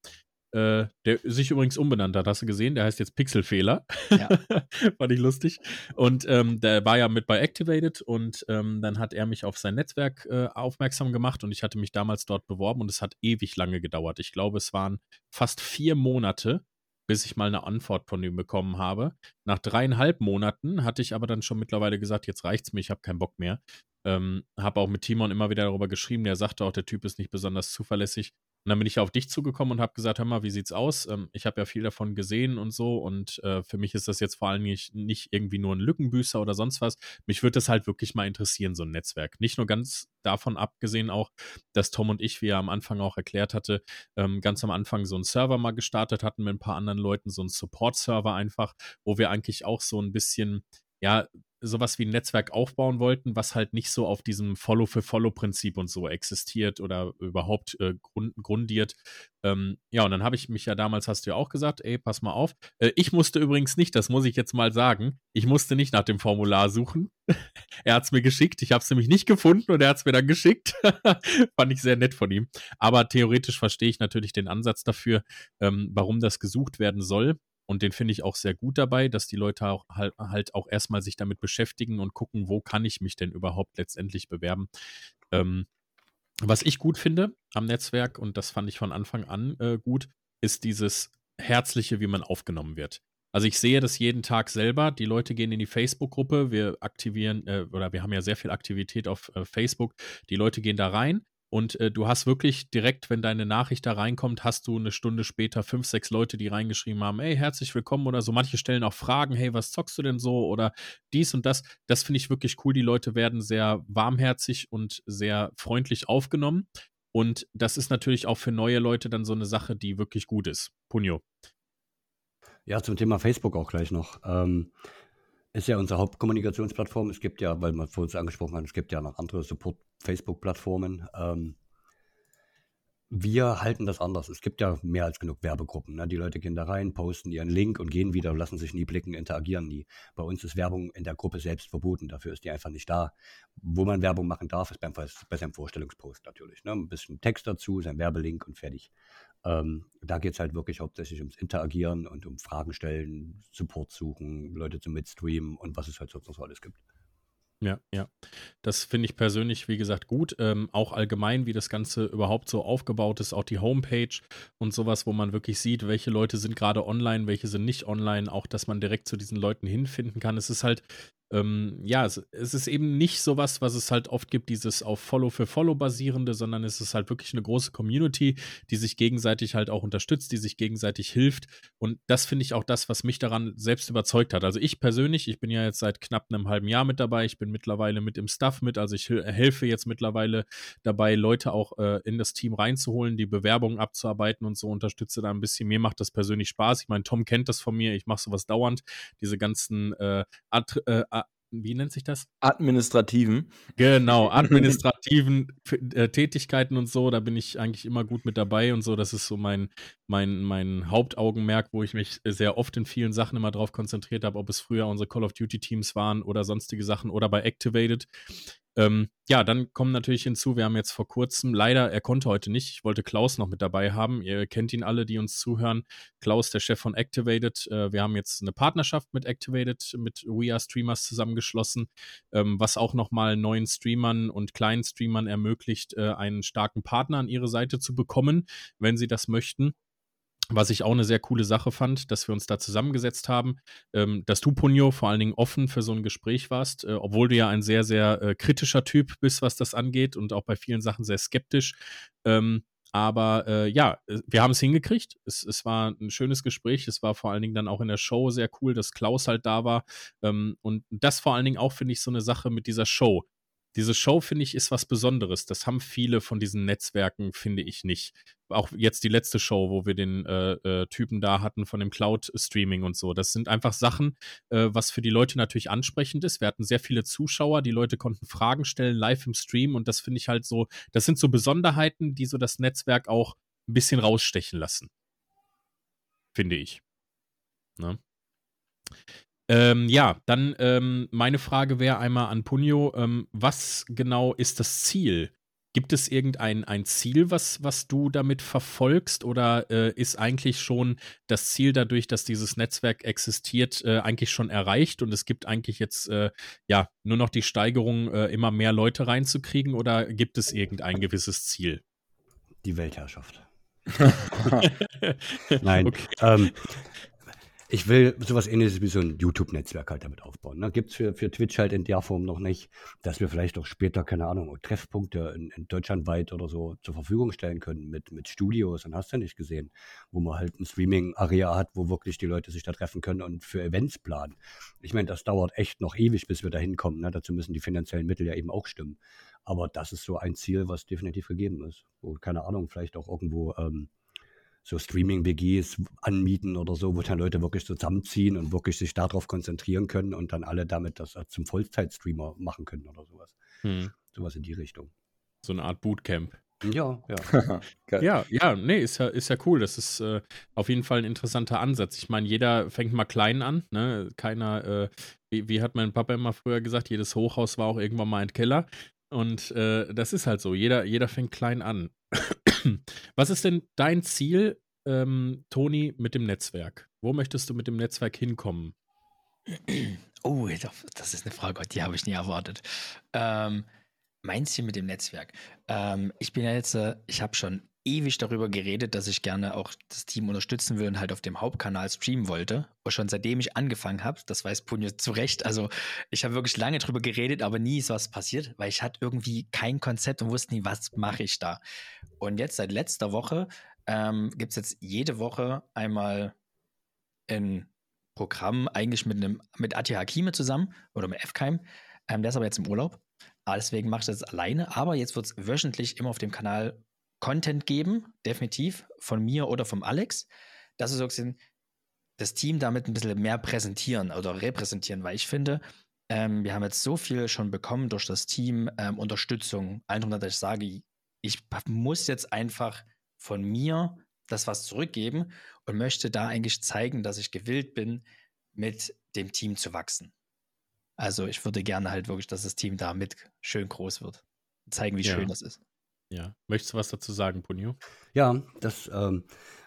Speaker 1: Äh, der sich übrigens umbenannt hat, hast du gesehen? Der heißt jetzt Pixelfehler. Ja. [laughs] Fand ich lustig. Und ähm, der war ja mit bei Activated und ähm, dann hat er mich auf sein Netzwerk äh, aufmerksam gemacht und ich hatte mich damals dort beworben und es hat ewig lange gedauert. Ich glaube, es waren fast vier Monate, bis ich mal eine Antwort von ihm bekommen habe. Nach dreieinhalb Monaten hatte ich aber dann schon mittlerweile gesagt, jetzt reicht's mir, ich habe keinen Bock mehr. Ähm, habe auch mit Timon immer wieder darüber geschrieben. Der sagte auch, der Typ ist nicht besonders zuverlässig. Und dann bin ich auf dich zugekommen und habe gesagt, hör mal, wie sieht's aus? Ähm, ich habe ja viel davon gesehen und so und äh, für mich ist das jetzt vor allem nicht, nicht irgendwie nur ein Lückenbüßer oder sonst was. Mich würde das halt wirklich mal interessieren, so ein Netzwerk. Nicht nur ganz davon abgesehen auch, dass Tom und ich, wie er am Anfang auch erklärt hatte, ähm, ganz am Anfang so einen Server mal gestartet hatten mit ein paar anderen Leuten, so einen Support-Server einfach, wo wir eigentlich auch so ein bisschen ja, sowas wie ein Netzwerk aufbauen wollten, was halt nicht so auf diesem Follow-for-Follow-Prinzip und so existiert oder überhaupt äh, grund, grundiert. Ähm, ja, und dann habe ich mich ja damals, hast du ja auch gesagt, ey, pass mal auf. Äh, ich musste übrigens nicht, das muss ich jetzt mal sagen, ich musste nicht nach dem Formular suchen. [laughs] er hat es mir geschickt, ich habe es nämlich nicht gefunden und er hat es mir dann geschickt. [laughs] Fand ich sehr nett von ihm. Aber theoretisch verstehe ich natürlich den Ansatz dafür, ähm, warum das gesucht werden soll. Und den finde ich auch sehr gut dabei, dass die Leute auch halt, halt, auch erstmal sich damit beschäftigen und gucken, wo kann ich mich denn überhaupt letztendlich bewerben. Ähm, was ich gut finde am Netzwerk, und das fand ich von Anfang an äh, gut, ist dieses Herzliche, wie man aufgenommen wird. Also ich sehe das jeden Tag selber. Die Leute gehen in die Facebook-Gruppe. Wir aktivieren äh, oder wir haben ja sehr viel Aktivität auf äh, Facebook. Die Leute gehen da rein und äh, du hast wirklich direkt, wenn deine Nachricht da reinkommt, hast du eine Stunde später fünf, sechs Leute, die reingeschrieben haben, hey, herzlich willkommen oder so. Manche stellen auch Fragen, hey, was zockst du denn so oder dies und das. Das finde ich wirklich cool. Die Leute werden sehr warmherzig und sehr freundlich aufgenommen. Und das ist natürlich auch für neue Leute dann so eine Sache, die wirklich gut ist. Punio.
Speaker 4: Ja, zum Thema Facebook auch gleich noch. Ähm, ist ja unsere Hauptkommunikationsplattform. Es gibt ja, weil man vorhin es angesprochen hat, es gibt ja noch andere Support-Facebook-Plattformen. Ähm, wir halten das anders. Es gibt ja mehr als genug Werbegruppen. Ne? Die Leute gehen da rein, posten ihren Link und gehen wieder, lassen sich nie blicken, interagieren nie. Bei uns ist Werbung in der Gruppe selbst verboten. Dafür ist die einfach nicht da. Wo man Werbung machen darf, ist beim, bei seinem Vorstellungspost natürlich. Ne? Ein bisschen Text dazu, sein Werbelink und fertig. Ähm, da geht es halt wirklich hauptsächlich ums Interagieren und um Fragen stellen, Support suchen, Leute zum Mitstreamen und was es halt sonst noch so alles gibt.
Speaker 1: Ja, ja. Das finde ich persönlich, wie gesagt, gut. Ähm, auch allgemein, wie das Ganze überhaupt so aufgebaut ist, auch die Homepage und sowas, wo man wirklich sieht, welche Leute sind gerade online, welche sind nicht online, auch dass man direkt zu diesen Leuten hinfinden kann. Es ist halt ähm, ja, es, es, ist eben nicht sowas, was es halt oft gibt, dieses auf Follow für Follow basierende, sondern es ist halt wirklich eine große Community, die sich gegenseitig halt auch unterstützt, die sich gegenseitig hilft. Und das finde ich auch das, was mich daran selbst überzeugt hat. Also ich persönlich, ich bin ja jetzt seit knapp einem halben Jahr mit dabei, ich bin mittlerweile mit im Staff mit, also ich helfe jetzt mittlerweile dabei, Leute auch äh, in das Team reinzuholen, die Bewerbungen abzuarbeiten und so unterstütze da ein bisschen. Mir macht das persönlich Spaß. Ich meine, Tom kennt das von mir, ich mache sowas dauernd, diese ganzen äh, äh, wie nennt sich das?
Speaker 3: Administrativen.
Speaker 1: Genau, [laughs] administrativen äh, Tätigkeiten und so, da bin ich eigentlich immer gut mit dabei und so. Das ist so mein, mein, mein Hauptaugenmerk, wo ich mich sehr oft in vielen Sachen immer drauf konzentriert habe, ob es früher unsere Call of Duty Teams waren oder sonstige Sachen oder bei Activated. Ähm, ja, dann kommen natürlich hinzu, wir haben jetzt vor kurzem, leider, er konnte heute nicht, ich wollte Klaus noch mit dabei haben. Ihr kennt ihn alle, die uns zuhören. Klaus, der Chef von Activated. Äh, wir haben jetzt eine Partnerschaft mit Activated, mit We Are Streamers zusammengeschlossen, ähm, was auch nochmal neuen Streamern und kleinen Streamern ermöglicht, äh, einen starken Partner an ihre Seite zu bekommen, wenn sie das möchten. Was ich auch eine sehr coole Sache fand, dass wir uns da zusammengesetzt haben, ähm, dass du, Punyo, vor allen Dingen offen für so ein Gespräch warst, äh, obwohl du ja ein sehr, sehr äh, kritischer Typ bist, was das angeht und auch bei vielen Sachen sehr skeptisch. Ähm, aber äh, ja, äh, wir haben es hingekriegt. Es, es, war ein schönes Gespräch. Es war vor allen Dingen dann auch in der Show sehr cool, dass Klaus halt da war. Ähm, und das vor allen Dingen auch, finde ich, so eine Sache mit dieser Show diese Show, finde ich, ist was Besonderes. Das haben viele von diesen Netzwerken, finde ich nicht. Auch jetzt die letzte Show, wo wir den äh, äh, Typen da hatten von dem Cloud-Streaming und so. Das sind einfach Sachen, äh, was für die Leute natürlich ansprechend ist. Wir hatten sehr viele Zuschauer, die Leute konnten Fragen stellen live im Stream und das finde ich halt so, das sind so Besonderheiten, die so das Netzwerk auch ein bisschen rausstechen lassen. Finde ich. Ne? Ähm, ja, dann ähm, meine Frage wäre einmal an Punio, ähm, was genau ist das Ziel? Gibt es irgendein ein Ziel, was, was du damit verfolgst oder äh, ist eigentlich schon das Ziel dadurch, dass dieses Netzwerk existiert, äh, eigentlich schon erreicht und es gibt eigentlich jetzt äh, ja nur noch die Steigerung, äh, immer mehr Leute reinzukriegen oder gibt es irgendein gewisses Ziel?
Speaker 4: Die Weltherrschaft. [laughs] Nein. Okay. Ähm, ich will sowas ähnliches wie so ein YouTube-Netzwerk halt damit aufbauen. Ne? Gibt es für, für Twitch halt in der Form noch nicht, dass wir vielleicht auch später, keine Ahnung, Treffpunkte in, in Deutschlandweit oder so zur Verfügung stellen können mit, mit Studios und hast du nicht gesehen, wo man halt ein Streaming-Area hat, wo wirklich die Leute sich da treffen können und für Events planen. Ich meine, das dauert echt noch ewig, bis wir da hinkommen. Ne? Dazu müssen die finanziellen Mittel ja eben auch stimmen. Aber das ist so ein Ziel, was definitiv gegeben ist. Wo, keine Ahnung, vielleicht auch irgendwo ähm, so Streaming-WGs anmieten oder so, wo dann Leute wirklich zusammenziehen und wirklich sich darauf konzentrieren können und dann alle damit das zum Vollzeit-Streamer machen können oder sowas. Hm. Sowas in die Richtung.
Speaker 1: So eine Art Bootcamp.
Speaker 4: Ja, ja. [laughs]
Speaker 1: ja, ja, nee, ist ja, ist ja cool. Das ist äh, auf jeden Fall ein interessanter Ansatz. Ich meine, jeder fängt mal klein an, ne? Keiner, äh, wie, wie, hat mein Papa immer früher gesagt, jedes Hochhaus war auch irgendwann mal ein Keller. Und äh, das ist halt so. Jeder, jeder fängt klein an. [clears throat] Was ist denn dein Ziel, ähm, Toni, mit dem Netzwerk? Wo möchtest du mit dem Netzwerk hinkommen? [clears throat]
Speaker 2: Oh, das ist eine Frage, die habe ich nie erwartet. Ähm, mein Ziel mit dem Netzwerk. Ähm, ich bin ja jetzt, äh, ich habe schon ewig darüber geredet, dass ich gerne auch das Team unterstützen will und halt auf dem Hauptkanal streamen wollte. Und schon seitdem ich angefangen habe, das weiß Punjo zu Recht, also ich habe wirklich lange darüber geredet, aber nie ist was passiert, weil ich hatte irgendwie kein Konzept und wusste nie, was mache ich da. Und jetzt seit letzter Woche ähm, gibt es jetzt jede Woche einmal ein Programm, eigentlich mit einem mit Ati Hakime zusammen oder mit Fkeim. Ähm, der ist aber jetzt im Urlaub. Ah, deswegen mache ich das alleine. Aber jetzt wird es wöchentlich immer auf dem Kanal Content geben, definitiv, von mir oder vom Alex, dass wir so das Team damit ein bisschen mehr präsentieren oder repräsentieren, weil ich finde, ähm, wir haben jetzt so viel schon bekommen durch das Team, ähm, Unterstützung, einfach, dass ich sage, ich muss jetzt einfach von mir das was zurückgeben und möchte da eigentlich zeigen, dass ich gewillt bin, mit dem Team zu wachsen. Also ich würde gerne halt wirklich, dass das Team da mit schön groß wird. Zeigen, wie ja. schön das ist.
Speaker 1: Ja. Möchtest du was dazu sagen, Punio?
Speaker 4: Ja, das, ähm,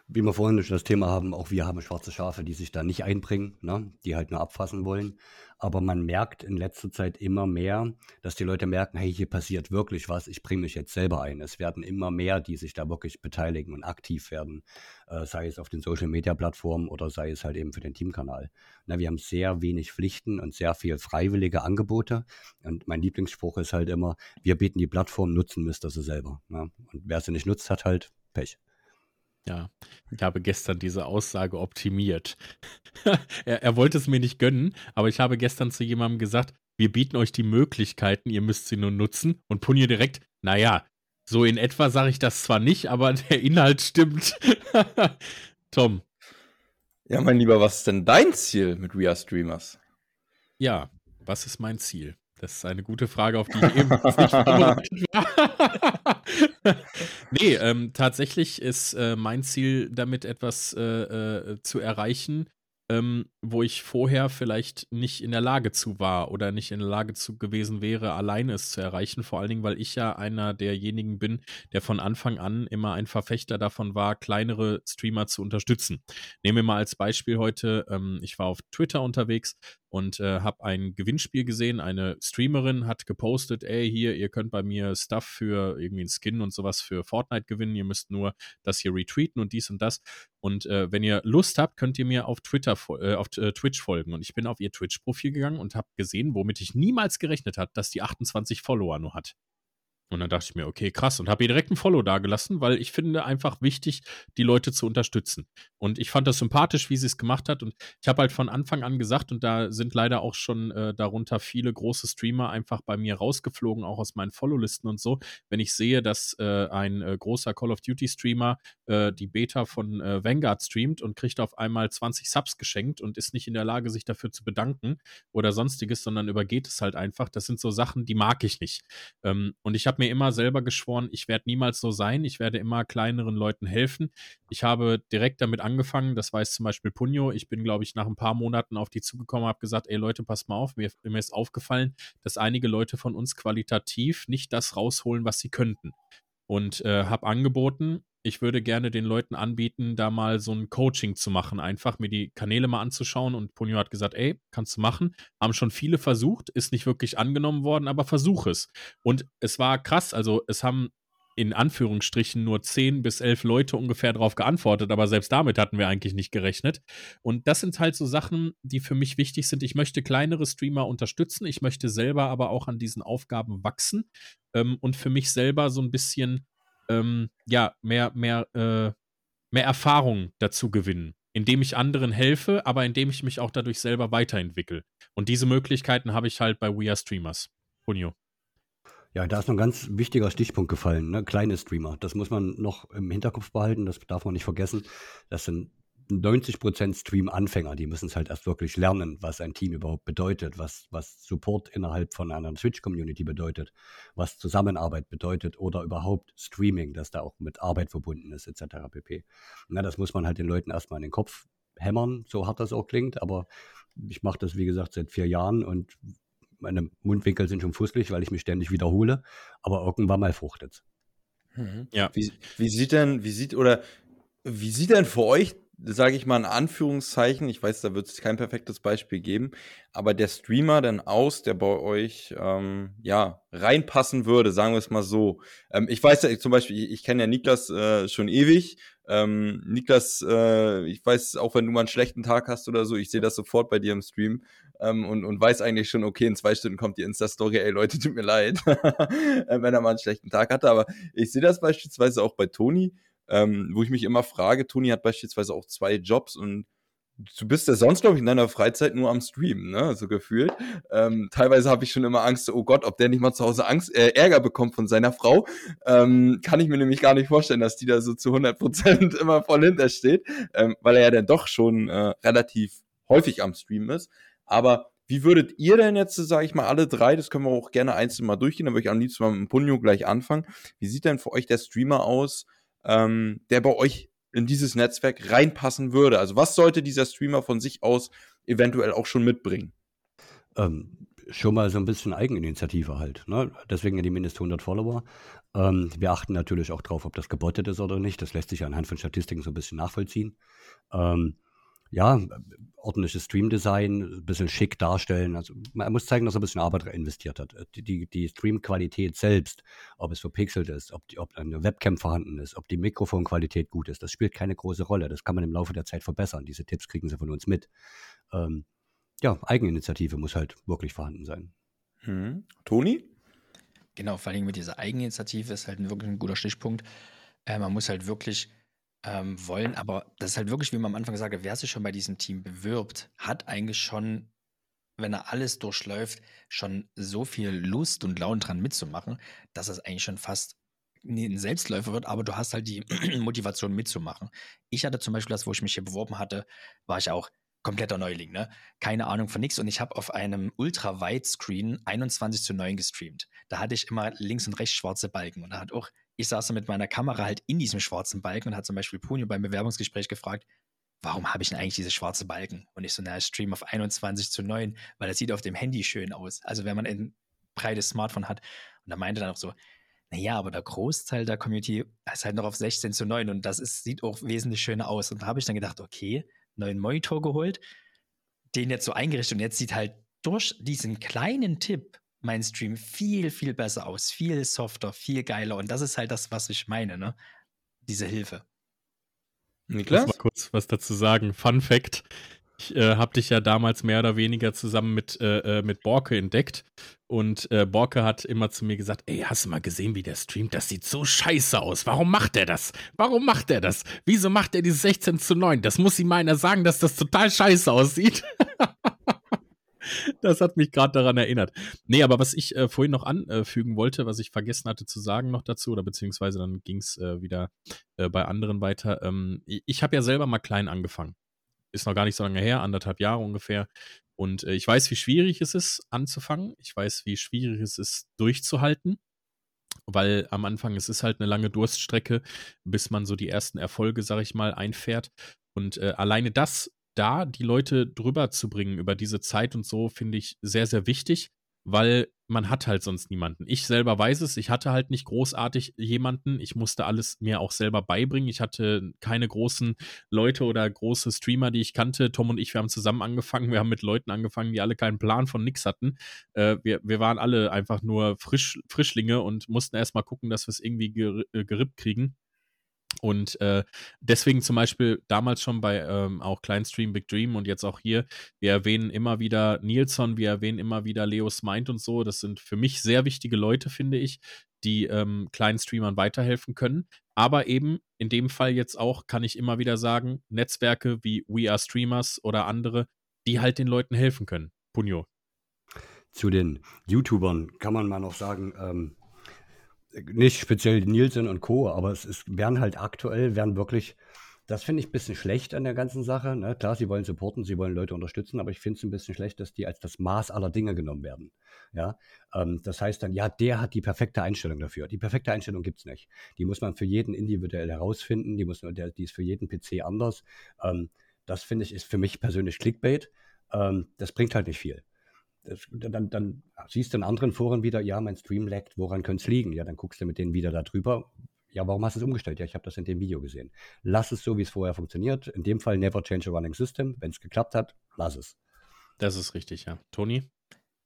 Speaker 4: wie wir vorhin schon das Thema haben, auch wir haben schwarze Schafe, die sich da nicht einbringen, ne? die halt nur abfassen wollen. Aber man merkt in letzter Zeit immer mehr, dass die Leute merken, hey, hier passiert wirklich was, ich bringe mich jetzt selber ein. Es werden immer mehr, die sich da wirklich beteiligen und aktiv werden, äh, sei es auf den Social-Media-Plattformen oder sei es halt eben für den Teamkanal. Na, wir haben sehr wenig Pflichten und sehr viel freiwillige Angebote. Und mein Lieblingsspruch ist halt immer, wir bieten die Plattform, nutzen müsst ihr sie selber. Und wer sie nicht nutzt, hat halt Pech.
Speaker 1: Ja, ich habe gestern diese Aussage optimiert. [laughs] er, er wollte es mir nicht gönnen, aber ich habe gestern zu jemandem gesagt, wir bieten euch die Möglichkeiten, ihr müsst sie nur nutzen. Und Punje direkt, naja, so in etwa sage ich das zwar nicht, aber [laughs] der Inhalt stimmt. [laughs] Tom.
Speaker 3: Ja, mein Lieber, was ist denn dein Ziel mit We Are Streamers?
Speaker 1: Ja, was ist mein Ziel? Das ist eine gute Frage, auf die ich eben nicht [laughs] vorbereitet war. [laughs] nee, ähm, tatsächlich ist äh, mein Ziel, damit etwas äh, äh, zu erreichen, ähm, wo ich vorher vielleicht nicht in der Lage zu war oder nicht in der Lage zu gewesen wäre, alleine es zu erreichen. Vor allen Dingen, weil ich ja einer derjenigen bin, der von Anfang an immer ein Verfechter davon war, kleinere Streamer zu unterstützen. Nehmen wir mal als Beispiel heute, ähm, ich war auf Twitter unterwegs und äh, habe ein Gewinnspiel gesehen. Eine Streamerin hat gepostet, ey, hier, ihr könnt bei mir Stuff für irgendwie einen Skin und sowas für Fortnite gewinnen. Ihr müsst nur das hier retweeten und dies und das. Und äh, wenn ihr Lust habt, könnt ihr mir auf Twitter, äh, auf äh, Twitch folgen. Und ich bin auf ihr Twitch-Profil gegangen und habe gesehen, womit ich niemals gerechnet habe, dass die 28 Follower nur hat. Und dann dachte ich mir, okay, krass. Und habe ihr direkt ein Follow dagelassen, weil ich finde einfach wichtig, die Leute zu unterstützen. Und ich fand das sympathisch, wie sie es gemacht hat. Und ich habe halt von Anfang an gesagt, und da sind leider auch schon äh, darunter viele große Streamer einfach bei mir rausgeflogen, auch aus meinen Follow-Listen und so. Wenn ich sehe, dass äh, ein äh, großer Call of Duty-Streamer äh, die Beta von äh, Vanguard streamt und kriegt auf einmal 20 Subs geschenkt und ist nicht in der Lage, sich dafür zu bedanken oder sonstiges, sondern übergeht es halt einfach. Das sind so Sachen, die mag ich nicht. Ähm, und ich habe mir immer selber geschworen, ich werde niemals so sein, ich werde immer kleineren Leuten helfen. Ich habe direkt damit angefangen, das weiß zum Beispiel Punjo, ich bin, glaube ich, nach ein paar Monaten auf die zugekommen, habe gesagt, ey Leute, passt mal auf, mir, mir ist aufgefallen, dass einige Leute von uns qualitativ nicht das rausholen, was sie könnten. Und äh, habe angeboten, ich würde gerne den Leuten anbieten, da mal so ein Coaching zu machen, einfach mir die Kanäle mal anzuschauen. Und Punio hat gesagt, ey, kannst du machen. Haben schon viele versucht, ist nicht wirklich angenommen worden, aber versuch es. Und es war krass, also es haben in Anführungsstrichen nur 10 bis 11 Leute ungefähr darauf geantwortet, aber selbst damit hatten wir eigentlich nicht gerechnet. Und das sind halt so Sachen, die für mich wichtig sind. Ich möchte kleinere Streamer unterstützen, ich möchte selber aber auch an diesen Aufgaben wachsen ähm, und für mich selber so ein bisschen, ähm, ja, mehr, mehr, äh, mehr Erfahrung dazu gewinnen, indem ich anderen helfe, aber indem ich mich auch dadurch selber weiterentwickle. Und diese Möglichkeiten habe ich halt bei We Are Streamers. Punio.
Speaker 4: Ja, da ist noch ein ganz wichtiger Stichpunkt gefallen, ne? kleine Streamer. Das muss man noch im Hinterkopf behalten, das darf man nicht vergessen. Das sind 90% Stream-Anfänger, die müssen es halt erst wirklich lernen, was ein Team überhaupt bedeutet, was, was Support innerhalb von einer Switch-Community bedeutet, was Zusammenarbeit bedeutet oder überhaupt Streaming, dass da auch mit Arbeit verbunden ist, etc. pp. Na, das muss man halt den Leuten erstmal in den Kopf hämmern, so hart das auch klingt, aber ich mache das, wie gesagt, seit vier Jahren und meine Mundwinkel sind schon fußlich, weil ich mich ständig wiederhole, aber irgendwann mal fruchtet
Speaker 3: mhm. Ja. Wie, wie sieht denn, wie sieht, oder wie sieht denn für euch, sage ich mal in Anführungszeichen, ich weiß, da wird es kein perfektes Beispiel geben, aber der Streamer denn aus, der bei euch ähm, ja reinpassen würde, sagen wir es mal so. Ähm, ich weiß ja zum Beispiel, ich, ich kenne ja Niklas äh, schon ewig ähm, Niklas, äh, ich weiß, auch wenn du mal einen schlechten Tag hast oder so, ich sehe das sofort bei dir im Stream ähm, und, und weiß eigentlich schon, okay, in zwei Stunden kommt die Insta-Story, ey Leute, tut mir leid, [laughs] wenn er mal einen schlechten Tag hatte. Aber ich sehe das beispielsweise auch bei Toni, ähm, wo ich mich immer frage, Toni hat beispielsweise auch zwei Jobs und du bist ja sonst, glaube ich, in deiner Freizeit nur am Streamen, ne? So gefühlt. Ähm, teilweise habe ich schon immer Angst, oh Gott, ob der nicht mal zu Hause Angst, äh, Ärger bekommt von seiner Frau. Ähm, kann ich mir nämlich gar nicht vorstellen, dass die da so zu 100 Prozent [laughs] immer voll hinter steht, ähm, weil er ja dann doch schon äh, relativ häufig am Streamen ist. Aber wie würdet ihr denn jetzt, sage ich mal, alle drei, das können wir auch gerne einzeln mal durchgehen, dann würde ich am liebsten mal mit dem Punjo gleich anfangen. Wie sieht denn für euch der Streamer aus, ähm, der bei euch in dieses Netzwerk reinpassen würde? Also was sollte dieser Streamer von sich aus eventuell auch schon mitbringen?
Speaker 4: Ähm, schon mal so ein bisschen Eigeninitiative halt. Ne? Deswegen die mindest 100 Follower. Ähm, wir achten natürlich auch drauf, ob das gebottet ist oder nicht. Das lässt sich anhand von Statistiken so ein bisschen nachvollziehen. Ähm, ja, ordentliches Stream-Design, ein bisschen schick darstellen. Also man muss zeigen, dass er ein bisschen Arbeit investiert hat. Die, die, die Stream-Qualität selbst, ob es verpixelt ist, ob, die, ob eine Webcam vorhanden ist, ob die Mikrofonqualität gut ist, das spielt keine große Rolle. Das kann man im Laufe der Zeit verbessern. Diese Tipps kriegen sie von uns mit. Ähm, ja, Eigeninitiative muss halt wirklich vorhanden sein.
Speaker 3: Hm. Toni?
Speaker 2: Genau, vor allem mit dieser Eigeninitiative ist halt wirklich ein guter Stichpunkt. Äh, man muss halt wirklich ähm, wollen. Aber das ist halt wirklich, wie man am Anfang hat, wer sich schon bei diesem Team bewirbt, hat eigentlich schon, wenn er alles durchläuft, schon so viel Lust und Laune dran mitzumachen, dass es eigentlich schon fast ein Selbstläufer wird, aber du hast halt die [clears throat] Motivation mitzumachen. Ich hatte zum Beispiel das, wo ich mich hier beworben hatte, war ich auch kompletter Neuling, ne? Keine Ahnung von nichts und ich habe auf einem Ultra-Widescreen 21 zu 9 gestreamt. Da hatte ich immer links und rechts schwarze Balken und da hat auch ich saß da mit meiner Kamera halt in diesem schwarzen Balken und hat zum Beispiel Punio beim Bewerbungsgespräch gefragt, warum habe ich denn eigentlich diese schwarze Balken? Und ich so, naja, Stream auf 21 zu 9, weil das sieht auf dem Handy schön aus. Also wenn man ein breites Smartphone hat. Und da meinte dann auch so, naja, aber der Großteil der Community ist halt noch auf 16 zu 9 und das ist, sieht auch wesentlich schöner aus. Und da habe ich dann gedacht, okay, neuen Monitor geholt, den jetzt so eingerichtet und jetzt sieht halt durch diesen kleinen Tipp mein Stream viel, viel besser aus, viel softer, viel geiler. Und das ist halt das, was ich meine, ne? Diese Hilfe.
Speaker 1: Niklas? Ich muss mal kurz was dazu sagen. Fun Fact. Ich äh, habe dich ja damals mehr oder weniger zusammen mit, äh, äh, mit Borke entdeckt. Und äh, Borke hat immer zu mir gesagt: Ey, hast du mal gesehen, wie der streamt? Das sieht so scheiße aus. Warum macht er das? Warum macht er das? Wieso macht er dieses 16 zu 9? Das muss ihm mal einer sagen, dass das total scheiße aussieht. [laughs] das hat mich gerade daran erinnert. Nee, aber was ich äh, vorhin noch anfügen wollte, was ich vergessen hatte zu sagen noch dazu, oder beziehungsweise dann ging es äh, wieder äh, bei anderen weiter. Ähm, ich habe ja selber mal klein angefangen. Ist noch gar nicht so lange her, anderthalb Jahre ungefähr. Und äh, ich weiß, wie schwierig es ist, anzufangen. Ich weiß, wie schwierig es ist, durchzuhalten weil am Anfang es ist halt eine lange Durststrecke, bis man so die ersten Erfolge, sag ich mal, einfährt. Und äh, alleine das da die Leute drüber zu bringen über diese Zeit und so, finde ich sehr, sehr wichtig. weil man hat halt sonst niemanden. Ich selber weiß es, ich hatte halt nicht großartig jemanden. Ich musste alles mir auch selber beibringen. Ich hatte keine großen Leute oder große Streamer, die ich kannte. Tom und ich, wir haben zusammen angefangen. Wir haben mit Leuten angefangen, die alle keinen Plan von nix hatten. Äh, wir, wir waren alle einfach nur Frisch, Frischlinge und mussten erstmal gucken, dass wir es irgendwie ger äh, gerippt kriegen. Und äh, deswegen zum Beispiel damals schon bei ähm, auch Kleinstream Big Dream und jetzt auch hier, wir erwähnen immer wieder Nilsson, wir erwähnen immer wieder Leos Mind und so. Das sind für mich sehr wichtige Leute, finde ich, die ähm, kleinen Streamern weiterhelfen können. Aber eben in dem Fall jetzt auch, kann ich immer wieder sagen, Netzwerke wie We Are Streamers oder andere, die halt den Leuten helfen können. Punyo.
Speaker 4: Zu den YouTubern kann man mal noch sagen, ähm, nicht speziell Nielsen und Co., aber es ist, werden halt aktuell, werden wirklich, das finde ich ein bisschen schlecht an der ganzen Sache. Ne? Klar, sie wollen supporten, sie wollen Leute unterstützen, aber ich finde es ein bisschen schlecht, dass die als das Maß aller Dinge genommen werden. Ja, ähm, das heißt dann, ja, der hat die perfekte Einstellung dafür. Die perfekte Einstellung gibt es nicht. Die muss man für jeden individuell herausfinden, die, muss, der, die ist für jeden PC anders. Ähm, das finde ich, ist für mich persönlich Clickbait. Ähm, das bringt halt nicht viel. Das, dann, dann, siehst du in anderen Foren wieder, ja, mein Stream laggt, woran könnte es liegen? Ja, dann guckst du mit denen wieder da drüber. Ja, warum hast du es umgestellt? Ja, ich habe das in dem Video gesehen. Lass es so, wie es vorher funktioniert. In dem Fall never change a running system. Wenn es geklappt hat, lass es.
Speaker 1: Das ist richtig, ja. Toni?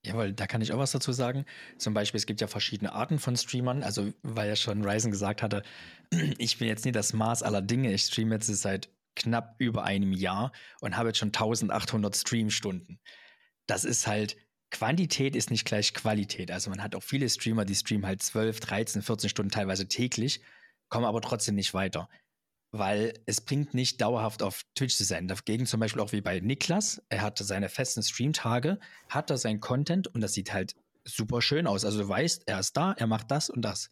Speaker 2: Jawohl, da kann ich auch was dazu sagen. Zum Beispiel, es gibt ja verschiedene Arten von Streamern. Also, weil ja schon Ryzen gesagt hatte, [clears throat] ich bin jetzt nie das Maß aller Dinge. Ich streame jetzt seit knapp über einem Jahr und habe jetzt schon 1800 Streamstunden. Das ist halt Quantität ist nicht gleich Qualität. Also man hat auch viele Streamer, die streamen halt 12, 13, 14 Stunden teilweise täglich, kommen aber trotzdem nicht weiter. Weil es bringt nicht dauerhaft auf Twitch zu sein. Dagegen zum Beispiel auch wie bei Niklas. Er hat seine festen Streamtage, hat da sein Content und das sieht halt super schön aus. Also du weißt, er ist da, er macht das und das.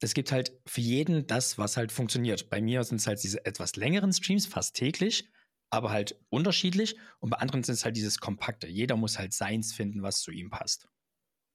Speaker 2: Es gibt halt für jeden das, was halt funktioniert. Bei mir sind es halt diese etwas längeren Streams, fast täglich aber halt unterschiedlich. Und bei anderen sind es halt dieses Kompakte. Jeder muss halt seins finden, was zu ihm passt.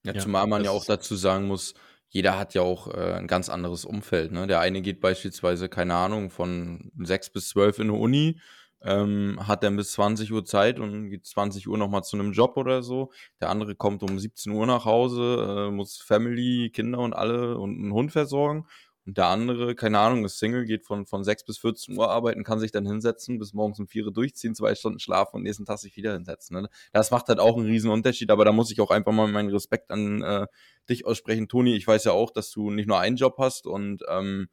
Speaker 3: Ja, ja zumal man ja auch dazu sagen muss, jeder hat ja auch äh, ein ganz anderes Umfeld. Ne? Der eine geht beispielsweise, keine Ahnung, von 6 bis 12 in der Uni, ähm, hat dann bis 20 Uhr Zeit und geht 20 Uhr nochmal zu einem Job oder so. Der andere kommt um 17 Uhr nach Hause, äh, muss Family, Kinder und alle und einen Hund versorgen. Und der andere, keine Ahnung, ist Single, geht von, von 6 bis 14 Uhr arbeiten, kann sich dann hinsetzen, bis morgens um 4 Uhr durchziehen, zwei Stunden schlafen und nächsten Tag sich wieder hinsetzen. Ne? Das macht halt auch einen riesen Unterschied, aber da muss ich auch einfach mal meinen Respekt an äh, dich aussprechen. Toni, ich weiß ja auch, dass du nicht nur einen Job hast und ähm,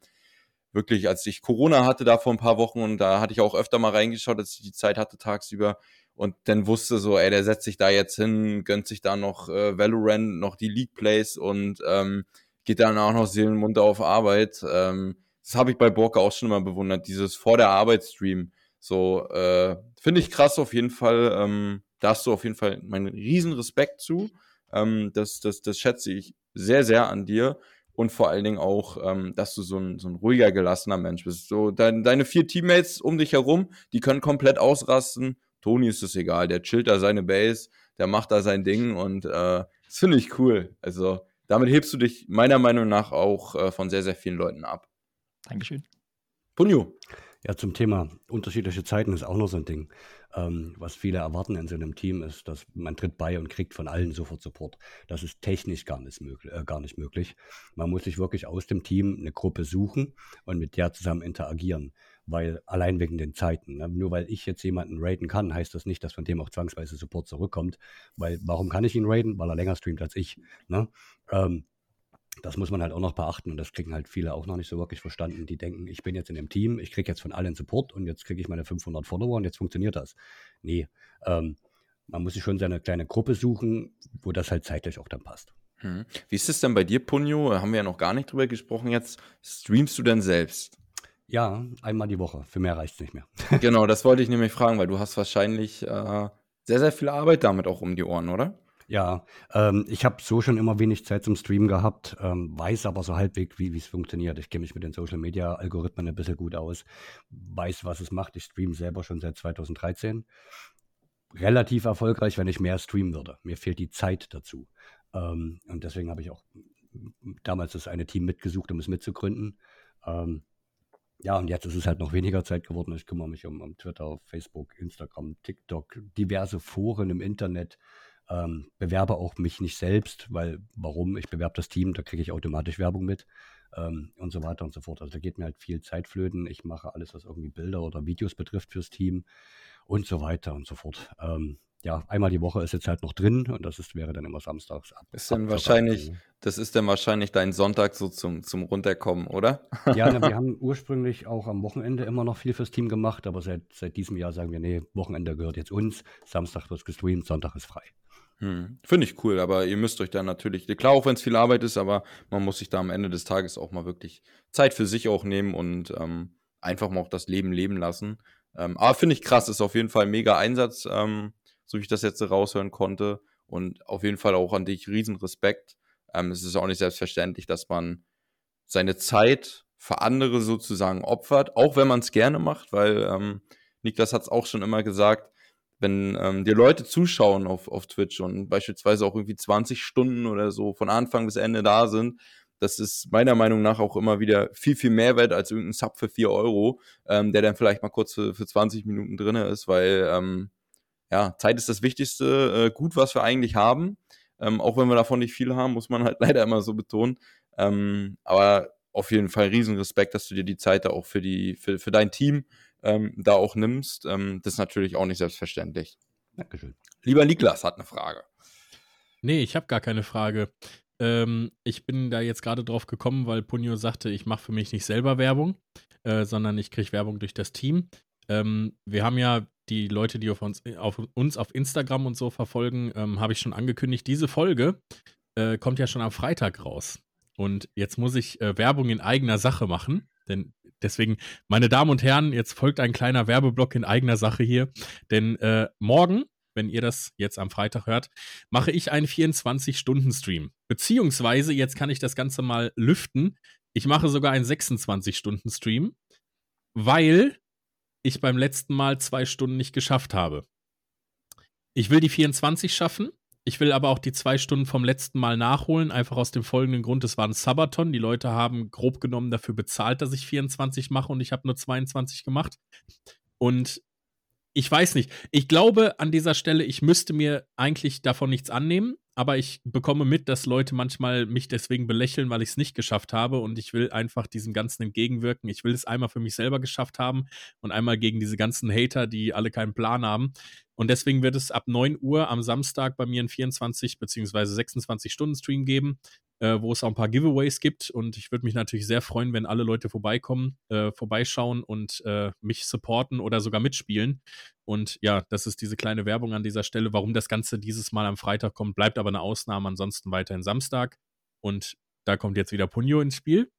Speaker 3: wirklich, als ich Corona hatte da vor ein paar Wochen und da hatte ich auch öfter mal reingeschaut, als ich die Zeit hatte tagsüber und dann wusste so, ey, der setzt sich da jetzt hin, gönnt sich da noch äh, Valorant, noch die League Plays und ähm, geht dann auch noch Seelenmunter auf Arbeit. Ähm, das habe ich bei Borka auch schon immer bewundert, dieses vor der Arbeit Stream. So, äh, finde ich krass auf jeden Fall. Ähm, da hast du auf jeden Fall meinen riesen Respekt zu. Ähm, das, das, das schätze ich sehr, sehr an dir. Und vor allen Dingen auch, ähm, dass du so ein, so ein ruhiger, gelassener Mensch bist. So, dein, deine vier Teammates um dich herum, die können komplett ausrasten. Toni ist es egal, der chillt da seine Base, der macht da sein Ding und äh, das finde ich cool. Also, damit hebst du dich meiner Meinung nach auch äh, von sehr, sehr vielen Leuten ab.
Speaker 2: Dankeschön.
Speaker 4: Punju. Ja, zum Thema unterschiedliche Zeiten ist auch noch so ein Ding. Ähm, was viele erwarten in so einem Team ist, dass man tritt bei und kriegt von allen sofort Support. Das ist technisch gar nicht, möglich, äh, gar nicht möglich. Man muss sich wirklich aus dem Team eine Gruppe suchen und mit der zusammen interagieren weil allein wegen den Zeiten. Ne? Nur weil ich jetzt jemanden raiden kann, heißt das nicht, dass von dem auch zwangsweise Support zurückkommt. Weil warum kann ich ihn raiden? Weil er länger streamt als ich. Ne? Ähm, das muss man halt auch noch beachten und das kriegen halt viele auch noch nicht so wirklich verstanden. Die denken, ich bin jetzt in dem Team, ich kriege jetzt von allen Support und jetzt kriege ich meine 500 Follower und jetzt funktioniert das. Nee, ähm, man muss sich schon seine kleine Gruppe suchen, wo das halt zeitlich auch dann passt.
Speaker 3: Hm. Wie ist es denn bei dir, Punjo? Haben wir ja noch gar nicht drüber gesprochen jetzt. Streamst du denn selbst?
Speaker 4: Ja, einmal die Woche. Für mehr reicht es nicht mehr. [laughs]
Speaker 3: genau, das wollte ich nämlich fragen, weil du hast wahrscheinlich äh, sehr, sehr viel Arbeit damit auch um die Ohren, oder?
Speaker 4: Ja, ähm, ich habe so schon immer wenig Zeit zum Streamen gehabt, ähm, weiß aber so halbwegs, wie es funktioniert. Ich kenne mich mit den Social Media Algorithmen ein bisschen gut aus, weiß, was es macht. Ich streame selber schon seit 2013. Relativ erfolgreich, wenn ich mehr streamen würde. Mir fehlt die Zeit dazu. Ähm, und deswegen habe ich auch damals das eine Team mitgesucht, um es mitzugründen. Ähm, ja, und jetzt ist es halt noch weniger Zeit geworden. Ich kümmere mich um, um Twitter, Facebook, Instagram, TikTok, diverse Foren im Internet. Ähm, bewerbe auch mich nicht selbst, weil warum? Ich bewerbe das Team, da kriege ich automatisch Werbung mit ähm, und so weiter und so fort. Also da geht mir halt viel Zeit flöten. Ich mache alles, was irgendwie Bilder oder Videos betrifft fürs Team und so weiter und so fort. Ähm, ja, einmal die Woche ist jetzt halt noch drin und das ist, wäre dann immer samstags
Speaker 3: ab. Ist dann wahrscheinlich, das ist dann wahrscheinlich dein Sonntag so zum, zum Runterkommen, oder?
Speaker 4: Ja, na, wir [laughs] haben ursprünglich auch am Wochenende immer noch viel fürs Team gemacht, aber seit, seit diesem Jahr sagen wir, nee, Wochenende gehört jetzt uns, Samstag wird gestreamt, Sonntag ist frei.
Speaker 3: Hm. Finde ich cool, aber ihr müsst euch da natürlich, klar, auch wenn es viel Arbeit ist, aber man muss sich da am Ende des Tages auch mal wirklich Zeit für sich auch nehmen und ähm, einfach mal auch das Leben leben lassen. Ähm, aber finde ich krass, ist auf jeden Fall ein mega Einsatz. Ähm, so wie ich das jetzt raushören konnte. Und auf jeden Fall auch an dich riesen Respekt. Ähm, es ist auch nicht selbstverständlich, dass man seine Zeit für andere sozusagen opfert, auch wenn man es gerne macht, weil ähm, Niklas hat es auch schon immer gesagt, wenn ähm, dir Leute zuschauen auf, auf Twitch und beispielsweise auch irgendwie 20 Stunden oder so von Anfang bis Ende da sind, das ist meiner Meinung nach auch immer wieder viel, viel mehr wert als irgendein Sub für 4 Euro, ähm, der dann vielleicht mal kurz für, für 20 Minuten drin ist, weil ähm, ja, Zeit ist das wichtigste äh, Gut, was wir eigentlich haben. Ähm, auch wenn wir davon nicht viel haben, muss man halt [laughs] leider immer so betonen. Ähm, aber auf jeden Fall riesen Respekt, dass du dir die Zeit da auch für, die, für, für dein Team ähm, da auch nimmst. Ähm, das ist natürlich auch nicht selbstverständlich. Dankeschön. Lieber Niklas hat eine Frage.
Speaker 1: Nee, ich habe gar keine Frage. Ähm, ich bin da jetzt gerade drauf gekommen, weil Punio sagte, ich mache für mich nicht selber Werbung, äh, sondern ich kriege Werbung durch das Team. Ähm, wir haben ja die Leute, die auf uns, auf uns auf Instagram und so verfolgen, ähm, habe ich schon angekündigt, diese Folge äh, kommt ja schon am Freitag raus. Und jetzt muss ich äh, Werbung in eigener Sache machen. Denn deswegen, meine Damen und Herren, jetzt folgt ein kleiner Werbeblock in eigener Sache hier. Denn äh, morgen, wenn ihr das jetzt am Freitag hört, mache ich einen 24-Stunden-Stream. Beziehungsweise, jetzt kann ich das Ganze mal lüften. Ich mache sogar einen 26-Stunden-Stream, weil ich beim letzten Mal zwei Stunden nicht geschafft habe. Ich will die 24 schaffen. Ich will aber auch die zwei Stunden vom letzten Mal nachholen, einfach aus dem folgenden Grund, es war ein Sabaton. Die Leute haben grob genommen dafür bezahlt, dass ich 24 mache und ich habe nur 22 gemacht. Und ich weiß nicht. Ich glaube an dieser Stelle, ich müsste mir eigentlich davon nichts annehmen aber ich bekomme mit, dass Leute manchmal mich deswegen belächeln, weil ich es nicht geschafft habe und ich will einfach diesem Ganzen entgegenwirken. Ich will es einmal für mich selber geschafft haben und einmal gegen diese ganzen Hater, die alle keinen Plan haben. Und deswegen wird es ab 9 Uhr am Samstag bei mir einen 24 bzw. 26 Stunden Stream geben, äh, wo es auch ein paar Giveaways gibt. Und ich würde mich natürlich sehr freuen, wenn alle Leute vorbeikommen, äh, vorbeischauen und äh, mich supporten oder sogar mitspielen. Und ja, das ist diese kleine Werbung an dieser Stelle. Warum das Ganze dieses Mal am Freitag kommt, bleibt aber eine Ausnahme. Ansonsten weiterhin Samstag. Und da kommt jetzt wieder Punyo ins Spiel.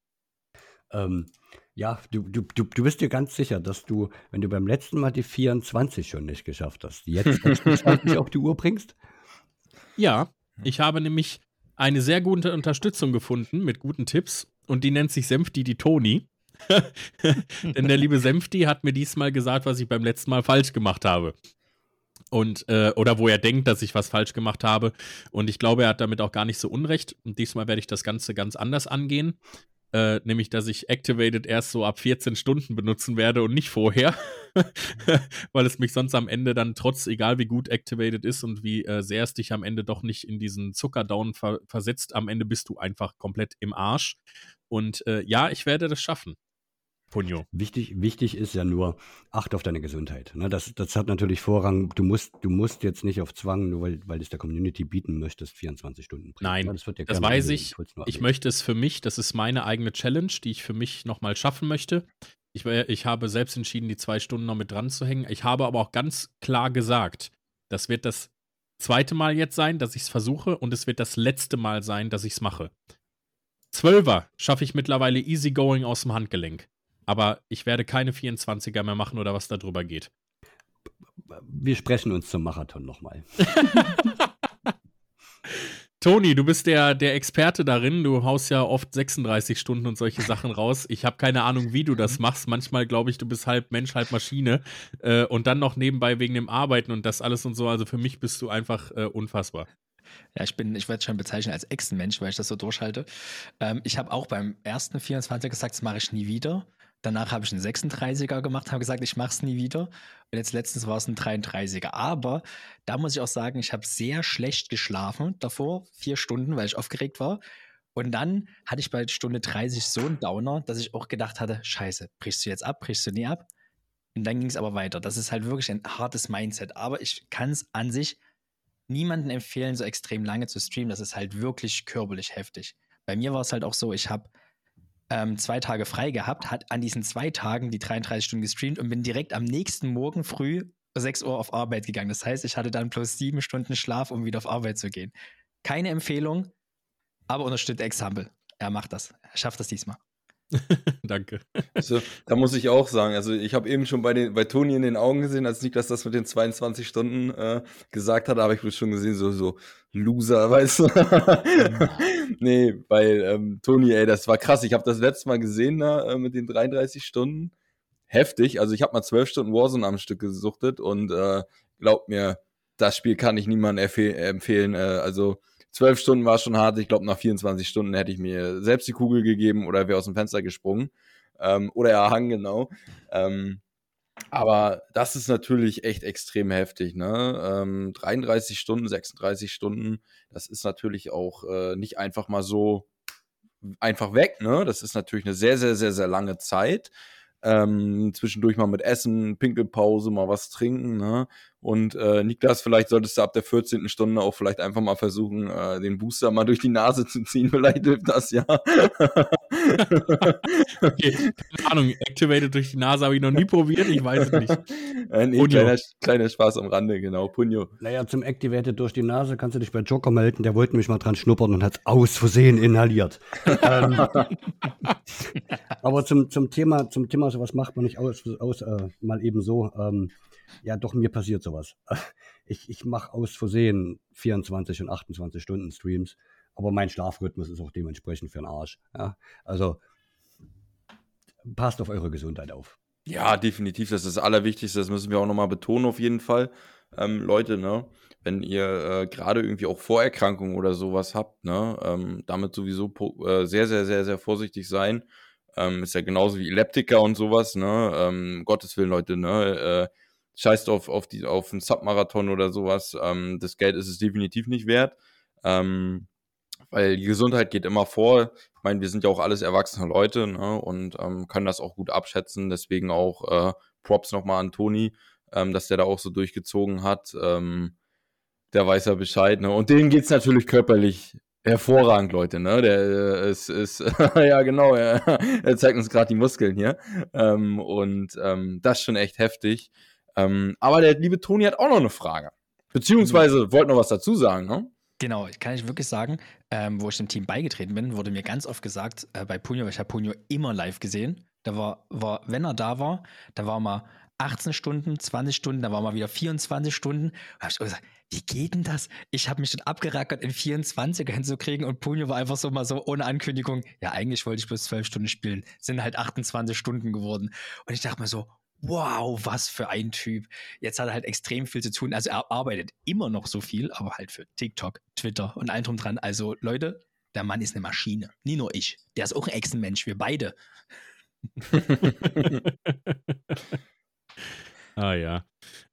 Speaker 4: Ähm, ja, du, du, du, du bist dir ganz sicher, dass du, wenn du beim letzten Mal die 24 schon nicht geschafft hast, jetzt [laughs] 26 auf die Uhr bringst?
Speaker 1: Ja, ich habe nämlich eine sehr gute Unterstützung gefunden mit guten Tipps und die nennt sich Senfti die Toni. [laughs] Denn der liebe Senfti hat mir diesmal gesagt, was ich beim letzten Mal falsch gemacht habe. Und, äh, oder wo er denkt, dass ich was falsch gemacht habe. Und ich glaube, er hat damit auch gar nicht so unrecht. Und diesmal werde ich das Ganze ganz anders angehen. Äh, nämlich, dass ich Activated erst so ab 14 Stunden benutzen werde und nicht vorher. [laughs] Weil es mich sonst am Ende dann trotz, egal wie gut Activated ist und wie äh, sehr es dich am Ende doch nicht in diesen Zuckerdown ver versetzt, am Ende bist du einfach komplett im Arsch. Und äh, ja, ich werde das schaffen.
Speaker 4: Punjo. Wichtig, wichtig ist ja nur, acht auf deine Gesundheit. Ne, das, das hat natürlich Vorrang. Du musst, du musst jetzt nicht auf Zwang, nur weil, weil du es der Community bieten möchtest, 24 Stunden
Speaker 1: bringen. Nein, das, das weiß ich. Ich, ich möchte es für mich, das ist meine eigene Challenge, die ich für mich nochmal schaffen möchte. Ich, ich habe selbst entschieden, die zwei Stunden noch mit dran zu hängen. Ich habe aber auch ganz klar gesagt, das wird das zweite Mal jetzt sein, dass ich es versuche und es wird das letzte Mal sein, dass ich es mache. Zwölfer schaffe ich mittlerweile easygoing aus dem Handgelenk aber ich werde keine 24er mehr machen oder was darüber geht.
Speaker 4: Wir sprechen uns zum Marathon nochmal. [laughs]
Speaker 1: Toni, du bist der, der Experte darin. Du haust ja oft 36 Stunden und solche Sachen raus. Ich habe keine Ahnung, wie du das machst. Manchmal glaube ich, du bist halb Mensch, halb Maschine. Äh, und dann noch nebenbei wegen dem Arbeiten und das alles und so. Also für mich bist du einfach äh, unfassbar.
Speaker 2: Ja, ich bin, ich werde schon bezeichnen als Echsenmensch, weil ich das so durchhalte. Ähm, ich habe auch beim ersten 24 gesagt, das mache ich nie wieder. Danach habe ich einen 36er gemacht, habe gesagt, ich mache es nie wieder. Und jetzt letztens war es ein 33er. Aber da muss ich auch sagen, ich habe sehr schlecht geschlafen davor, vier Stunden, weil ich aufgeregt war. Und dann hatte ich bei Stunde 30 so einen Downer, dass ich auch gedacht hatte, scheiße, brichst du jetzt ab, brichst du nie ab? Und dann ging es aber weiter. Das ist halt wirklich ein hartes Mindset. Aber ich kann es an sich niemandem empfehlen, so extrem lange zu streamen. Das ist halt wirklich körperlich heftig. Bei mir war es halt auch so, ich habe ähm, zwei Tage frei gehabt, hat an diesen zwei Tagen die 33 Stunden gestreamt und bin direkt am nächsten Morgen früh 6 Uhr auf Arbeit gegangen. Das heißt, ich hatte dann plus sieben Stunden Schlaf, um wieder auf Arbeit zu gehen. Keine Empfehlung, aber unterstützt Example. Er macht das. Er schafft das diesmal. [laughs]
Speaker 1: Danke.
Speaker 3: Also, da muss ich auch sagen, also ich habe eben schon bei, den, bei Toni in den Augen gesehen, als Niklas das mit den 22 Stunden äh, gesagt hat, habe ich schon gesehen, so, so Loser, [laughs] weißt du? nee, weil ähm, Toni, ey, das war krass. Ich habe das letzte Mal gesehen da äh, mit den 33 Stunden. Heftig. Also ich habe mal 12 Stunden Warzone am Stück gesuchtet und äh, glaubt mir, das Spiel kann ich niemandem empfehlen. Äh, also zwölf Stunden war schon hart. Ich glaube, nach 24 Stunden hätte ich mir selbst die Kugel gegeben oder wäre aus dem Fenster gesprungen. Ähm, oder erhangen, genau. Ähm, aber das ist natürlich echt extrem heftig. Ne? Ähm, 33 Stunden, 36 Stunden, das ist natürlich auch äh, nicht einfach mal so einfach weg. Ne? Das ist natürlich eine sehr, sehr, sehr, sehr lange Zeit. Ähm, zwischendurch mal mit Essen, Pinkelpause, mal was trinken. Ne? Und äh, Niklas, vielleicht solltest du ab der 14. Stunde auch vielleicht einfach mal versuchen, äh, den Booster mal durch die Nase zu ziehen. [laughs] Vielleicht hilft das ja.
Speaker 1: okay, keine Ahnung, Activated durch die Nase habe ich noch nie probiert, ich weiß es nicht. [laughs]
Speaker 3: Äh, nee, kleiner, kleiner Spaß am Rande, genau, Punjo.
Speaker 4: Naja, zum Activated durch die Nase kannst du dich bei Joker melden, der wollte mich mal dran schnuppern und hat aus Versehen inhaliert. ähm, [laughs] aber zum, zum Thema, zum Thema, sowas macht man nicht aus, aus äh, mal eben so. Ähm, ja, doch, mir passiert sowas. [laughs] Ich, ich mache aus Versehen 24 und 28 Stunden Streams, aber mein Schlafrhythmus ist auch dementsprechend für den Arsch. Ja? Also passt auf eure Gesundheit auf.
Speaker 3: Ja, definitiv. Das ist das Allerwichtigste. Das müssen wir auch nochmal betonen, auf jeden Fall. Ähm, Leute, ne, wenn ihr äh, gerade irgendwie auch Vorerkrankungen oder sowas habt, ne, ähm, damit sowieso äh, sehr, sehr, sehr, sehr vorsichtig sein. Ähm, ist ja genauso wie Elliptiker und sowas, ne, ähm, Gottes Willen, Leute, ne, äh, scheißt auf, auf, die, auf einen Submarathon oder sowas. Ähm, das Geld ist es definitiv nicht wert. Ähm, weil die Gesundheit geht immer vor. Ich meine, wir sind ja auch alles erwachsene Leute ne, und ähm, können das auch gut abschätzen. Deswegen auch äh, Props nochmal an Toni, ähm, dass der da auch so durchgezogen hat. Ähm, der weiß ja Bescheid. Ne? Und denen geht es natürlich körperlich hervorragend, Leute. Ne? Der äh, ist, ist [laughs] ja genau, er, er zeigt uns gerade die Muskeln hier. Ähm, und ähm, das ist schon echt heftig. Ähm, aber der liebe Toni hat auch noch eine Frage. Beziehungsweise wollte noch was dazu sagen, ne?
Speaker 2: Genau, kann ich wirklich sagen, ähm, wo ich dem Team beigetreten bin, wurde mir ganz oft gesagt, äh, bei Punio, ich habe Punio immer live gesehen. Da war, war, wenn er da war, da war mal 18 Stunden, 20 Stunden, da war mal wieder 24 Stunden. Da habe ich gesagt, wie geht denn das? Ich habe mich dann abgerackert, in 24er hinzukriegen und Punio war einfach so mal so ohne Ankündigung, ja, eigentlich wollte ich bloß 12 Stunden spielen, sind halt 28 Stunden geworden. Und ich dachte mir so, wow, was für ein Typ. Jetzt hat er halt extrem viel zu tun. Also er arbeitet immer noch so viel, aber halt für TikTok, Twitter und allem drum dran. Also Leute, der Mann ist eine Maschine. Nie nur ich. Der ist auch ein Echsenmensch, wir beide. [laughs]
Speaker 1: ah ja.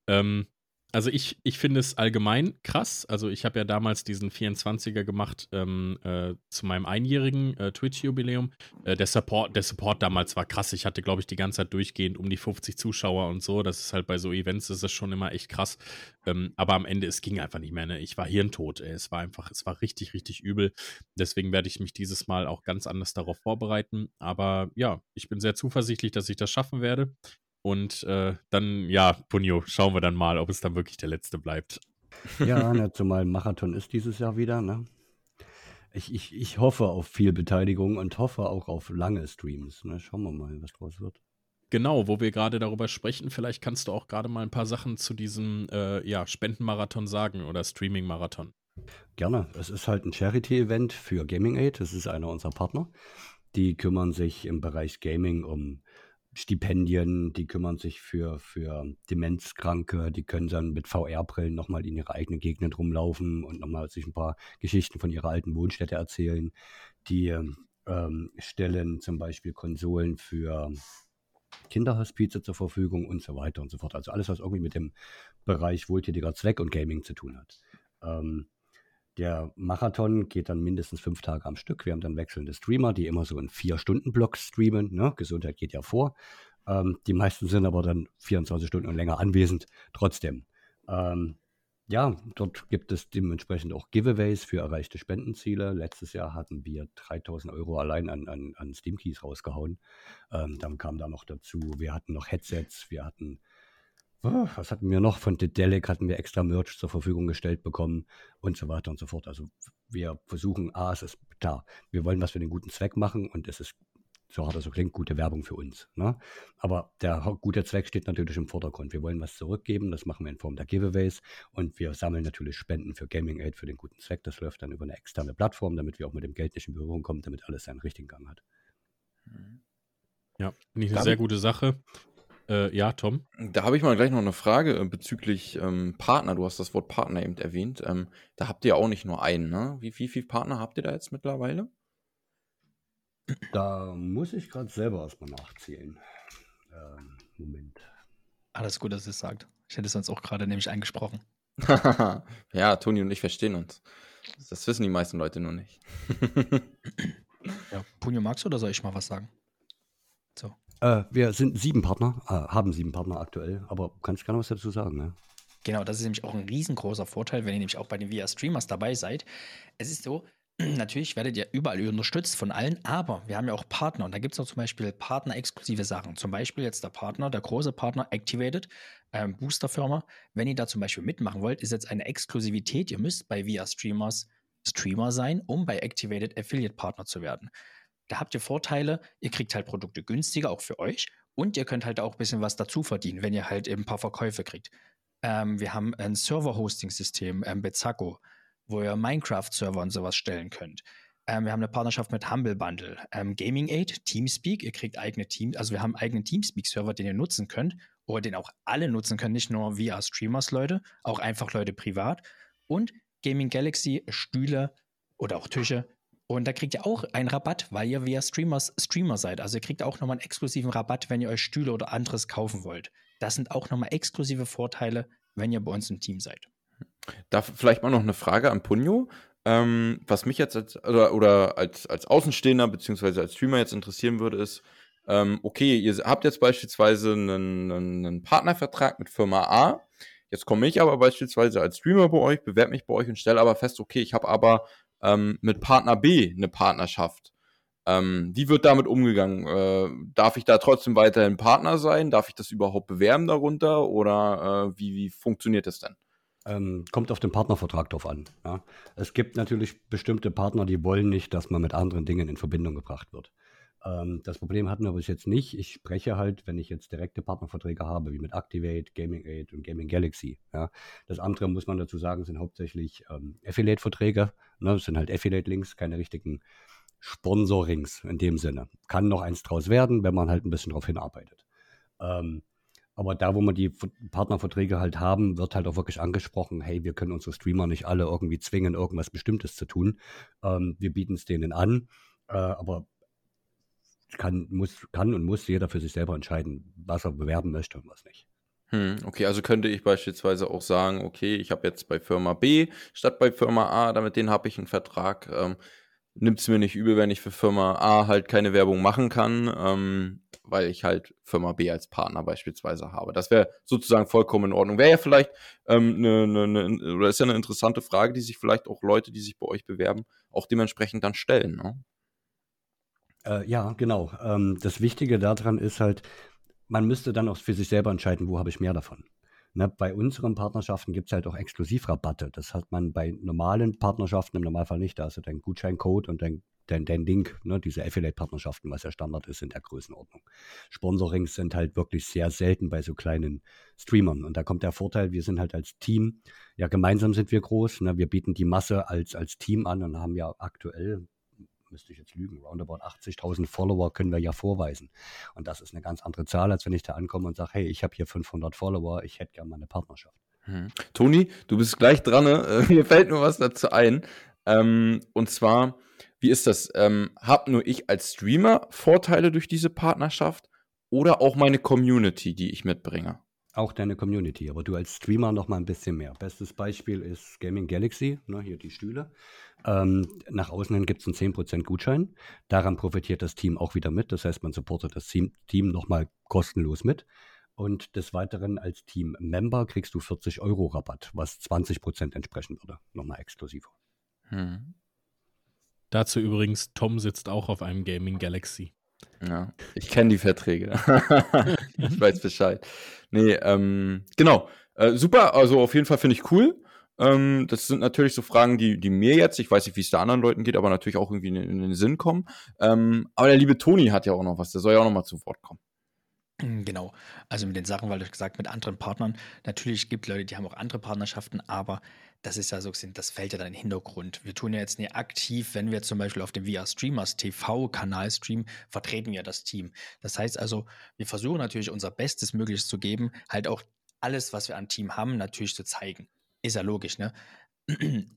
Speaker 1: Ähm, also ich, ich finde es allgemein krass. Also ich habe ja damals diesen 24er gemacht ähm, äh, zu meinem einjährigen äh, Twitch-Jubiläum. Äh, der, Support, der Support damals war krass. Ich hatte, glaube ich, die ganze Zeit durchgehend um die 50 Zuschauer und so. Das ist halt bei so Events, ist das schon immer echt krass. Ähm, aber am Ende, es ging einfach nicht mehr. Ne? Ich war hirntot. Ey. Es war einfach, es war richtig, richtig übel. Deswegen werde ich mich dieses Mal auch ganz anders darauf vorbereiten. Aber ja, ich bin sehr zuversichtlich, dass ich das schaffen werde. Und äh, dann, ja, Punio, schauen wir dann mal, ob es dann wirklich der letzte bleibt.
Speaker 4: Ja, [laughs] ne, zumal Marathon ist dieses Jahr wieder. Ne? Ich, ich, ich hoffe auf viel Beteiligung und hoffe auch auf lange Streams. Ne? Schauen wir mal, was draus wird.
Speaker 1: Genau, wo wir gerade darüber sprechen, vielleicht kannst du auch gerade mal ein paar Sachen zu diesem äh, ja, Spendenmarathon sagen oder Streaming-Marathon.
Speaker 4: Gerne. Es ist halt ein Charity-Event für Gaming Aid. Das ist einer unserer Partner. Die kümmern sich im Bereich Gaming um Stipendien, die kümmern sich für, für Demenzkranke, die können dann mit VR-Brillen nochmal in ihre eigenen Gegend rumlaufen und nochmal sich ein paar Geschichten von ihrer alten Wohnstätte erzählen. Die ähm, stellen zum Beispiel Konsolen für Kinderhospize zur Verfügung und so weiter und so fort. Also alles, was irgendwie mit dem Bereich wohltätiger Zweck und Gaming zu tun hat. Ähm, der Marathon geht dann mindestens fünf Tage am Stück. Wir haben dann wechselnde Streamer, die immer so in Vier-Stunden-Blocks streamen. Ne? Gesundheit geht ja vor. Ähm, die meisten sind aber dann 24 Stunden und länger anwesend. Trotzdem. Ähm, ja, dort gibt es dementsprechend auch Giveaways für erreichte Spendenziele. Letztes Jahr hatten wir 3000 Euro allein an, an, an Steam Keys rausgehauen. Ähm, dann kam da noch dazu, wir hatten noch Headsets, wir hatten was hatten wir noch? Von Dedelic hatten wir extra Merch zur Verfügung gestellt bekommen und so weiter und so fort. Also wir versuchen, A, es ist klar, wir wollen was für den guten Zweck machen und es ist, so hart es so klingt, gute Werbung für uns. Ne? Aber der gute Zweck steht natürlich im Vordergrund. Wir wollen was zurückgeben, das machen wir in Form der Giveaways und wir sammeln natürlich Spenden für Gaming Aid für den guten Zweck. Das läuft dann über eine externe Plattform, damit wir auch mit dem Geld nicht in Berührung kommen, damit alles seinen richtigen Gang hat.
Speaker 1: Ja, finde ich eine sehr gute Sache. Äh, ja, Tom?
Speaker 3: Da habe ich mal gleich noch eine Frage äh, bezüglich ähm, Partner. Du hast das Wort Partner eben erwähnt. Ähm, da habt ihr auch nicht nur einen, ne? Wie, wie viele Partner habt ihr da jetzt mittlerweile?
Speaker 4: Da muss ich gerade selber erstmal nachzählen. Ähm, Moment.
Speaker 2: Alles gut, dass ihr es sagt. Ich hätte es sonst auch gerade nämlich eingesprochen. [laughs]
Speaker 3: ja, Toni und ich verstehen uns. Das wissen die meisten Leute nur nicht. [laughs]
Speaker 2: ja, Punio, magst du oder soll ich mal was sagen?
Speaker 4: So. Äh, wir sind sieben Partner, äh, haben sieben Partner aktuell, aber kannst gerne was dazu sagen, ne?
Speaker 2: Genau, das ist nämlich auch ein riesengroßer Vorteil, wenn ihr nämlich auch bei den VR-Streamers dabei seid. Es ist so, [clears throat] natürlich werdet ihr überall unterstützt von allen, aber wir haben ja auch Partner und da gibt es auch zum Beispiel partnerexklusive Sachen. Zum Beispiel jetzt der Partner, der große Partner Activated, ähm, Boosterfirma. Wenn ihr da zum Beispiel mitmachen wollt, ist jetzt eine Exklusivität. Ihr müsst bei VR-Streamers Streamer sein, um bei Activated Affiliate Partner zu werden. Da habt ihr Vorteile, ihr kriegt halt Produkte günstiger, auch für euch. Und ihr könnt halt auch ein bisschen was dazu verdienen, wenn ihr halt eben ein paar Verkäufe kriegt. Ähm, wir haben ein Server-Hosting-System, ähm, Bezacco, wo ihr Minecraft-Server und sowas stellen könnt. Ähm, wir haben eine Partnerschaft mit Humble Bundle, ähm, Gaming Aid, Teamspeak. Ihr kriegt eigene Teams, also wir haben einen eigenen Teamspeak-Server, den ihr nutzen könnt oder den auch alle nutzen können, nicht nur VR-Streamers, Leute, auch einfach Leute privat. Und Gaming Galaxy, Stühle oder auch Tische und da kriegt ihr auch einen Rabatt, weil ihr via Streamers Streamer seid. Also ihr kriegt auch nochmal einen exklusiven Rabatt, wenn ihr euch Stühle oder anderes kaufen wollt. Das sind auch nochmal exklusive Vorteile, wenn ihr bei uns im Team seid.
Speaker 3: Da vielleicht mal noch eine Frage an Punyo. Ähm, was mich jetzt als, oder, oder als, als Außenstehender beziehungsweise als Streamer jetzt interessieren würde, ist, ähm, okay, ihr habt jetzt beispielsweise einen, einen Partnervertrag mit Firma A. Jetzt komme ich aber beispielsweise als Streamer bei euch, bewerbe mich bei euch und stelle aber fest, okay, ich habe aber ähm, mit Partner B eine Partnerschaft. Ähm, wie wird damit umgegangen? Äh, darf ich da trotzdem weiterhin Partner sein? Darf ich das überhaupt bewerben darunter? Oder äh, wie, wie funktioniert das denn?
Speaker 4: Ähm, kommt auf den Partnervertrag drauf an. Ja. Es gibt natürlich bestimmte Partner, die wollen nicht, dass man mit anderen Dingen in Verbindung gebracht wird. Ähm, das Problem hatten wir bis jetzt nicht. Ich spreche halt, wenn ich jetzt direkte Partnerverträge habe, wie mit Activate, Gaming Aid und Gaming Galaxy. Ja. Das andere, muss man dazu sagen, sind hauptsächlich ähm, Affiliate-Verträge. Ne? Das sind halt Affiliate-Links, keine richtigen Sponsorings in dem Sinne. Kann noch eins draus werden, wenn man halt ein bisschen darauf hinarbeitet. Ähm, aber da, wo wir die Partnerverträge halt haben, wird halt auch wirklich angesprochen, hey, wir können unsere Streamer nicht alle irgendwie zwingen, irgendwas Bestimmtes zu tun. Ähm, wir bieten es denen an, äh, aber kann, muss, kann und muss jeder für sich selber entscheiden, was er bewerben möchte und was nicht.
Speaker 3: Hm, okay, also könnte ich beispielsweise auch sagen, okay, ich habe jetzt bei Firma B statt bei Firma A, damit denen habe ich einen Vertrag. Ähm, Nimmt es mir nicht übel, wenn ich für Firma A halt keine Werbung machen kann, ähm, weil ich halt Firma B als Partner beispielsweise habe. Das wäre sozusagen vollkommen in Ordnung. Wäre ja vielleicht ähm, ne, ne, ne, oder ist ja eine interessante Frage, die sich vielleicht auch Leute, die sich bei euch bewerben, auch dementsprechend dann stellen. Ne?
Speaker 4: Äh, ja, genau. Ähm, das Wichtige daran ist halt, man müsste dann auch für sich selber entscheiden, wo habe ich mehr davon. Ne, bei unseren Partnerschaften gibt es halt auch Exklusivrabatte. Das hat man bei normalen Partnerschaften im Normalfall nicht. Da hast du deinen Gutscheincode und dein, dein, dein Link, ne, diese Affiliate-Partnerschaften, was ja Standard ist in der Größenordnung. Sponsorings sind halt wirklich sehr selten bei so kleinen Streamern. Und da kommt der Vorteil, wir sind halt als Team, ja, gemeinsam sind wir groß. Ne, wir bieten die Masse als, als Team an und haben ja aktuell müsste ich jetzt lügen, roundabout 80.000 Follower können wir ja vorweisen. Und das ist eine ganz andere Zahl, als wenn ich da ankomme und sage, hey, ich habe hier 500 Follower, ich hätte gerne mal eine Partnerschaft.
Speaker 3: Hm. Toni, du bist gleich dran, ne? [laughs] mir fällt nur was dazu ein. Ähm, und zwar, wie ist das? Ähm, hab nur ich als Streamer Vorteile durch diese Partnerschaft oder auch meine Community, die ich mitbringe?
Speaker 4: Auch deine Community, aber du als Streamer noch mal ein bisschen mehr. Bestes Beispiel ist Gaming Galaxy, ne, hier die Stühle. Ähm, nach außen hin gibt es einen 10% Gutschein. Daran profitiert das Team auch wieder mit. Das heißt, man supportet das Team, Team nochmal kostenlos mit. Und des Weiteren als Team-Member kriegst du 40 Euro Rabatt, was 20% entsprechen würde. Nochmal exklusiv. Hm.
Speaker 1: Dazu übrigens, Tom sitzt auch auf einem Gaming Galaxy.
Speaker 3: Ja, ich kenne die Verträge. [laughs] ich weiß Bescheid. Nee, ähm, genau. Äh, super, also auf jeden Fall finde ich cool. Ähm, das sind natürlich so Fragen, die, die mir jetzt, ich weiß nicht, wie es da anderen Leuten geht, aber natürlich auch irgendwie in, in den Sinn kommen. Ähm, aber der liebe Toni hat ja auch noch was, der soll ja auch noch mal zu Wort kommen.
Speaker 2: Genau, also mit den Sachen, weil du gesagt mit anderen Partnern. Natürlich gibt Leute, die haben auch andere Partnerschaften, aber das ist ja so, das fällt ja dann in den Hintergrund. Wir tun ja jetzt nicht aktiv, wenn wir zum Beispiel auf dem VR Streamers TV-Kanal streamen, vertreten wir das Team. Das heißt also, wir versuchen natürlich unser Bestes Mögliches zu geben, halt auch alles, was wir am Team haben, natürlich zu zeigen. Ist ja logisch, ne?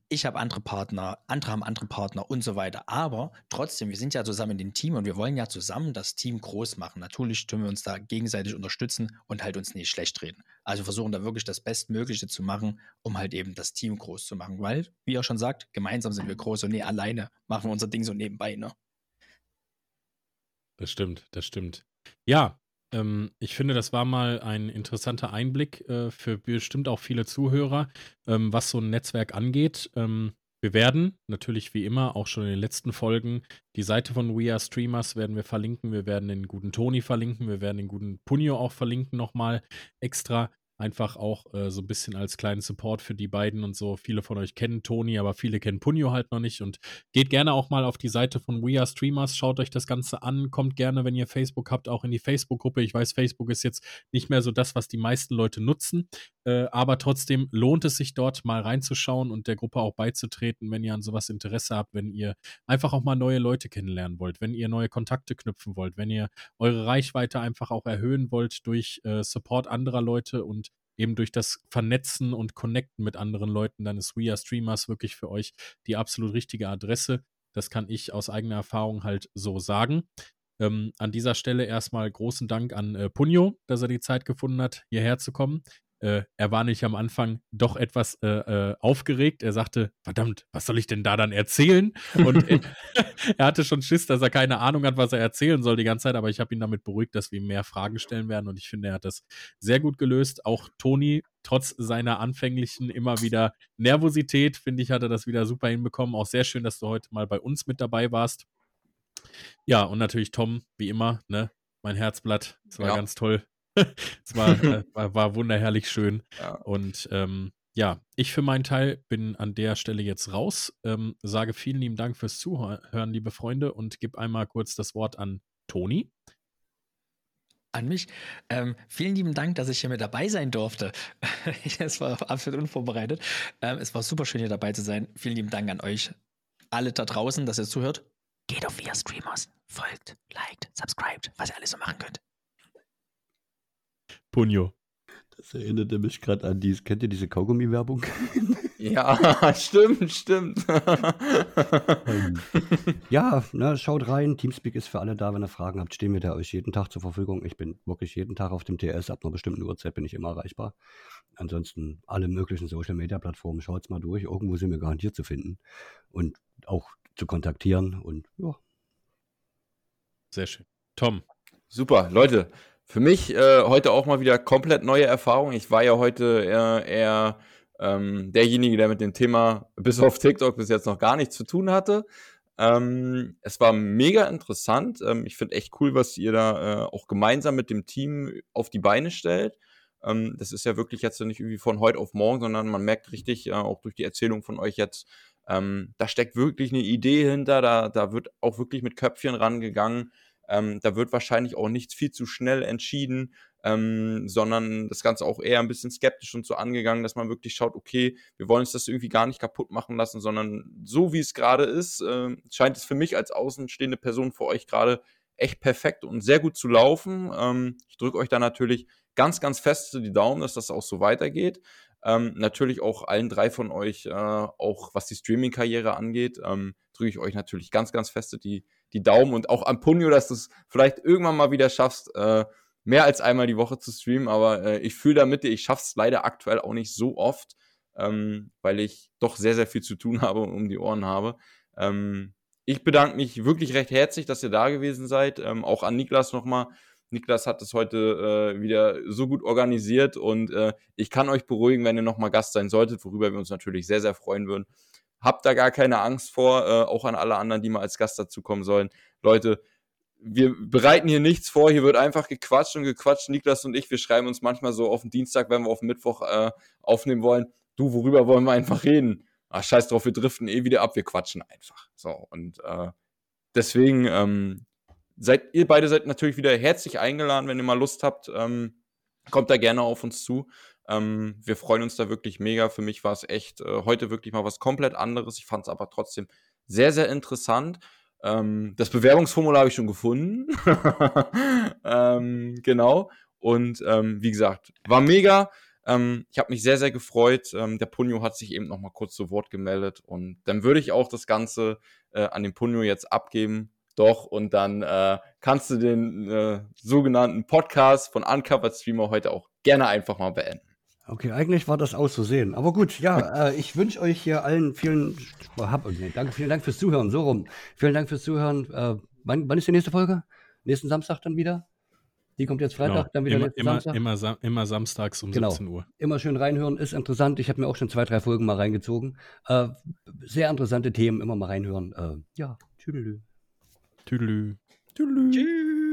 Speaker 2: Ich habe andere Partner, andere haben andere Partner und so weiter. Aber trotzdem, wir sind ja zusammen in dem Team und wir wollen ja zusammen das Team groß machen. Natürlich tun wir uns da gegenseitig unterstützen und halt uns nicht schlecht reden. Also versuchen da wirklich das Bestmögliche zu machen, um halt eben das Team groß zu machen. Weil, wie er schon sagt, gemeinsam sind wir groß und nicht alleine machen wir unser Ding so nebenbei, ne?
Speaker 1: Das stimmt, das stimmt. Ja, ähm, ich finde, das war mal ein interessanter Einblick äh, für bestimmt auch viele Zuhörer, ähm, was so ein Netzwerk angeht. Ähm, wir werden natürlich wie immer auch schon in den letzten Folgen die Seite von We Are Streamers werden wir verlinken. Wir werden den guten Toni verlinken. Wir werden den guten Punio auch verlinken nochmal extra. Einfach auch äh, so ein bisschen als kleinen Support für die beiden und so. Viele von euch kennen Toni, aber viele kennen Punyo halt noch nicht. Und geht gerne auch mal auf die Seite von We Are Streamers, schaut euch das Ganze an, kommt gerne, wenn ihr Facebook habt, auch in die Facebook-Gruppe. Ich weiß, Facebook ist jetzt nicht mehr so das, was die meisten Leute nutzen. Äh, aber trotzdem lohnt es sich dort mal reinzuschauen und der Gruppe auch beizutreten, wenn ihr an sowas Interesse habt, wenn ihr einfach auch mal neue Leute kennenlernen wollt, wenn ihr neue Kontakte knüpfen wollt, wenn ihr eure Reichweite einfach auch erhöhen wollt durch äh, Support anderer Leute und eben durch das Vernetzen und Connecten mit anderen Leuten, dann ist We Are Streamers wirklich für euch die absolut richtige Adresse. Das kann ich aus eigener Erfahrung halt so sagen. Ähm, an dieser Stelle erstmal großen Dank an äh, Punyo, dass er die Zeit gefunden hat, hierher zu kommen äh, er war nicht am Anfang doch etwas äh, äh, aufgeregt. Er sagte, verdammt, was soll ich denn da dann erzählen? Und [laughs] er hatte schon Schiss, dass er keine Ahnung hat, was er erzählen soll die ganze Zeit, aber ich habe ihn damit beruhigt, dass wir ihm mehr Fragen stellen werden und ich finde, er hat das sehr gut gelöst. Auch Toni, trotz seiner anfänglichen immer wieder Nervosität, finde ich, hat er das wieder super hinbekommen. Auch sehr schön, dass du heute mal bei uns mit dabei warst. Ja, und natürlich Tom, wie immer, ne? Mein Herzblatt. Es war ja. ganz toll, es war, [laughs] äh, war, war, wunderherrlich schön. Ja. Und ähm, ja, ich für meinen Teil bin an der Stelle jetzt raus. Ähm, sage vielen lieben Dank fürs Zuhören, liebe Freunde, und gebe einmal kurz das Wort an Toni.
Speaker 2: An mich. Ähm, vielen lieben Dank, dass ich hier mit dabei sein durfte. [laughs] es war absolut unvorbereitet. Ähm, es war super schön, hier dabei zu sein. Vielen lieben Dank an euch alle da draußen, dass ihr zuhört. Geht auf Via Streamers, folgt, liked, subscribed, was ihr alles so machen könnt.
Speaker 1: Punyo.
Speaker 4: Das erinnerte mich gerade an die, kennt ihr diese Kaugummi-Werbung? [laughs]
Speaker 3: Ja, stimmt, stimmt.
Speaker 4: ja, ne, schaut rein. Teamspeak ist für alle da. Wenn ihr Fragen habt, stehen wir da euch jeden Tag zur Verfügung. Ich bin wirklich jeden Tag auf dem TS. Ab einer bestimmten Uhrzeit bin ich immer erreichbar. Ansonsten alle möglichen Social-Media-Plattformen. Schaut's mal durch. Irgendwo sind wir garantiert zu finden. Und auch zu kontaktieren. Und ja.
Speaker 1: Sehr schön. Tom.
Speaker 3: Super, Leute. Für mich äh, heute auch mal wieder komplett neue Erfahrung. Ich war ja heute eher, eher ähm, derjenige, der mit dem Thema bis auf TikTok bis jetzt noch gar nichts zu tun hatte. Ähm, es war mega interessant. Ähm, ich finde echt cool, was ihr da äh, auch gemeinsam mit dem Team auf die Beine stellt. Ähm, das ist ja wirklich jetzt nicht irgendwie von heute auf morgen, sondern man merkt richtig, äh, auch durch die Erzählung von euch jetzt, ähm, da steckt wirklich eine Idee hinter, da, da wird auch wirklich mit Köpfchen rangegangen. Ähm, da wird wahrscheinlich auch nichts viel zu schnell entschieden, ähm, sondern das Ganze auch eher ein bisschen skeptisch und so angegangen, dass man wirklich schaut, okay, wir wollen uns das irgendwie gar nicht kaputt machen lassen, sondern so wie es gerade ist, äh, scheint es für mich als außenstehende Person vor euch gerade echt perfekt und sehr gut zu laufen. Ähm, ich drücke euch da natürlich ganz, ganz fest die Daumen, dass das auch so weitergeht. Ähm, natürlich auch allen drei von euch, äh, auch was die Streaming-Karriere angeht, ähm, drücke ich euch natürlich ganz, ganz feste die, die Daumen und auch an Punio, dass du es vielleicht irgendwann mal wieder schaffst, äh, mehr als einmal die Woche zu streamen, aber äh, ich fühle damit, ich schaffe es leider aktuell auch nicht so oft, ähm, weil ich doch sehr, sehr viel zu tun [laughs] habe und um die Ohren habe. Ähm, ich bedanke mich wirklich recht herzlich, dass ihr da gewesen seid. Ähm, auch an Niklas nochmal. Niklas hat es heute äh, wieder so gut organisiert und äh, ich kann euch beruhigen, wenn ihr nochmal Gast sein solltet, worüber wir uns natürlich sehr, sehr freuen würden. Habt da gar keine Angst vor, äh, auch an alle anderen, die mal als Gast dazukommen sollen. Leute, wir bereiten hier nichts vor, hier wird einfach gequatscht und gequatscht. Niklas und ich, wir schreiben uns manchmal so auf den Dienstag, wenn wir auf den Mittwoch äh, aufnehmen wollen, du, worüber wollen wir einfach reden? Ach, scheiß drauf, wir driften eh wieder ab, wir quatschen einfach. So, und äh, deswegen ähm, seid ihr beide seid natürlich wieder herzlich eingeladen, wenn ihr mal Lust habt. Ähm, kommt da gerne auf uns zu. Ähm, wir freuen uns da wirklich mega. Für mich war es echt äh, heute wirklich mal was komplett anderes. Ich fand es aber trotzdem sehr, sehr interessant. Ähm, das Bewerbungsformular habe ich schon gefunden. [laughs] ähm, genau. Und ähm, wie gesagt, war mega. Ähm, ich habe mich sehr, sehr gefreut. Ähm, der Punyo hat sich eben noch mal kurz zu Wort gemeldet. Und dann würde ich auch das Ganze äh, an den Punyo jetzt abgeben. Doch, und dann äh, kannst du den äh, sogenannten Podcast von Uncovered Streamer heute auch gerne einfach mal beenden.
Speaker 4: Okay, eigentlich war das auszusehen. Aber gut, ja, äh, ich wünsche euch hier allen vielen, hab, nee, danke, vielen Dank fürs Zuhören. So rum. Vielen Dank fürs Zuhören. Äh, wann, wann ist die nächste Folge? Nächsten Samstag dann wieder? Die kommt jetzt Freitag, genau. dann wieder
Speaker 1: immer, immer, Samstag. Immer, Sam immer samstags um genau. 17 Uhr.
Speaker 4: Immer schön reinhören, ist interessant. Ich habe mir auch schon zwei, drei Folgen mal reingezogen. Äh, sehr interessante Themen, immer mal reinhören. Äh, ja, tüdelü.
Speaker 1: Tüdelü. Tüdelü. Tschüss.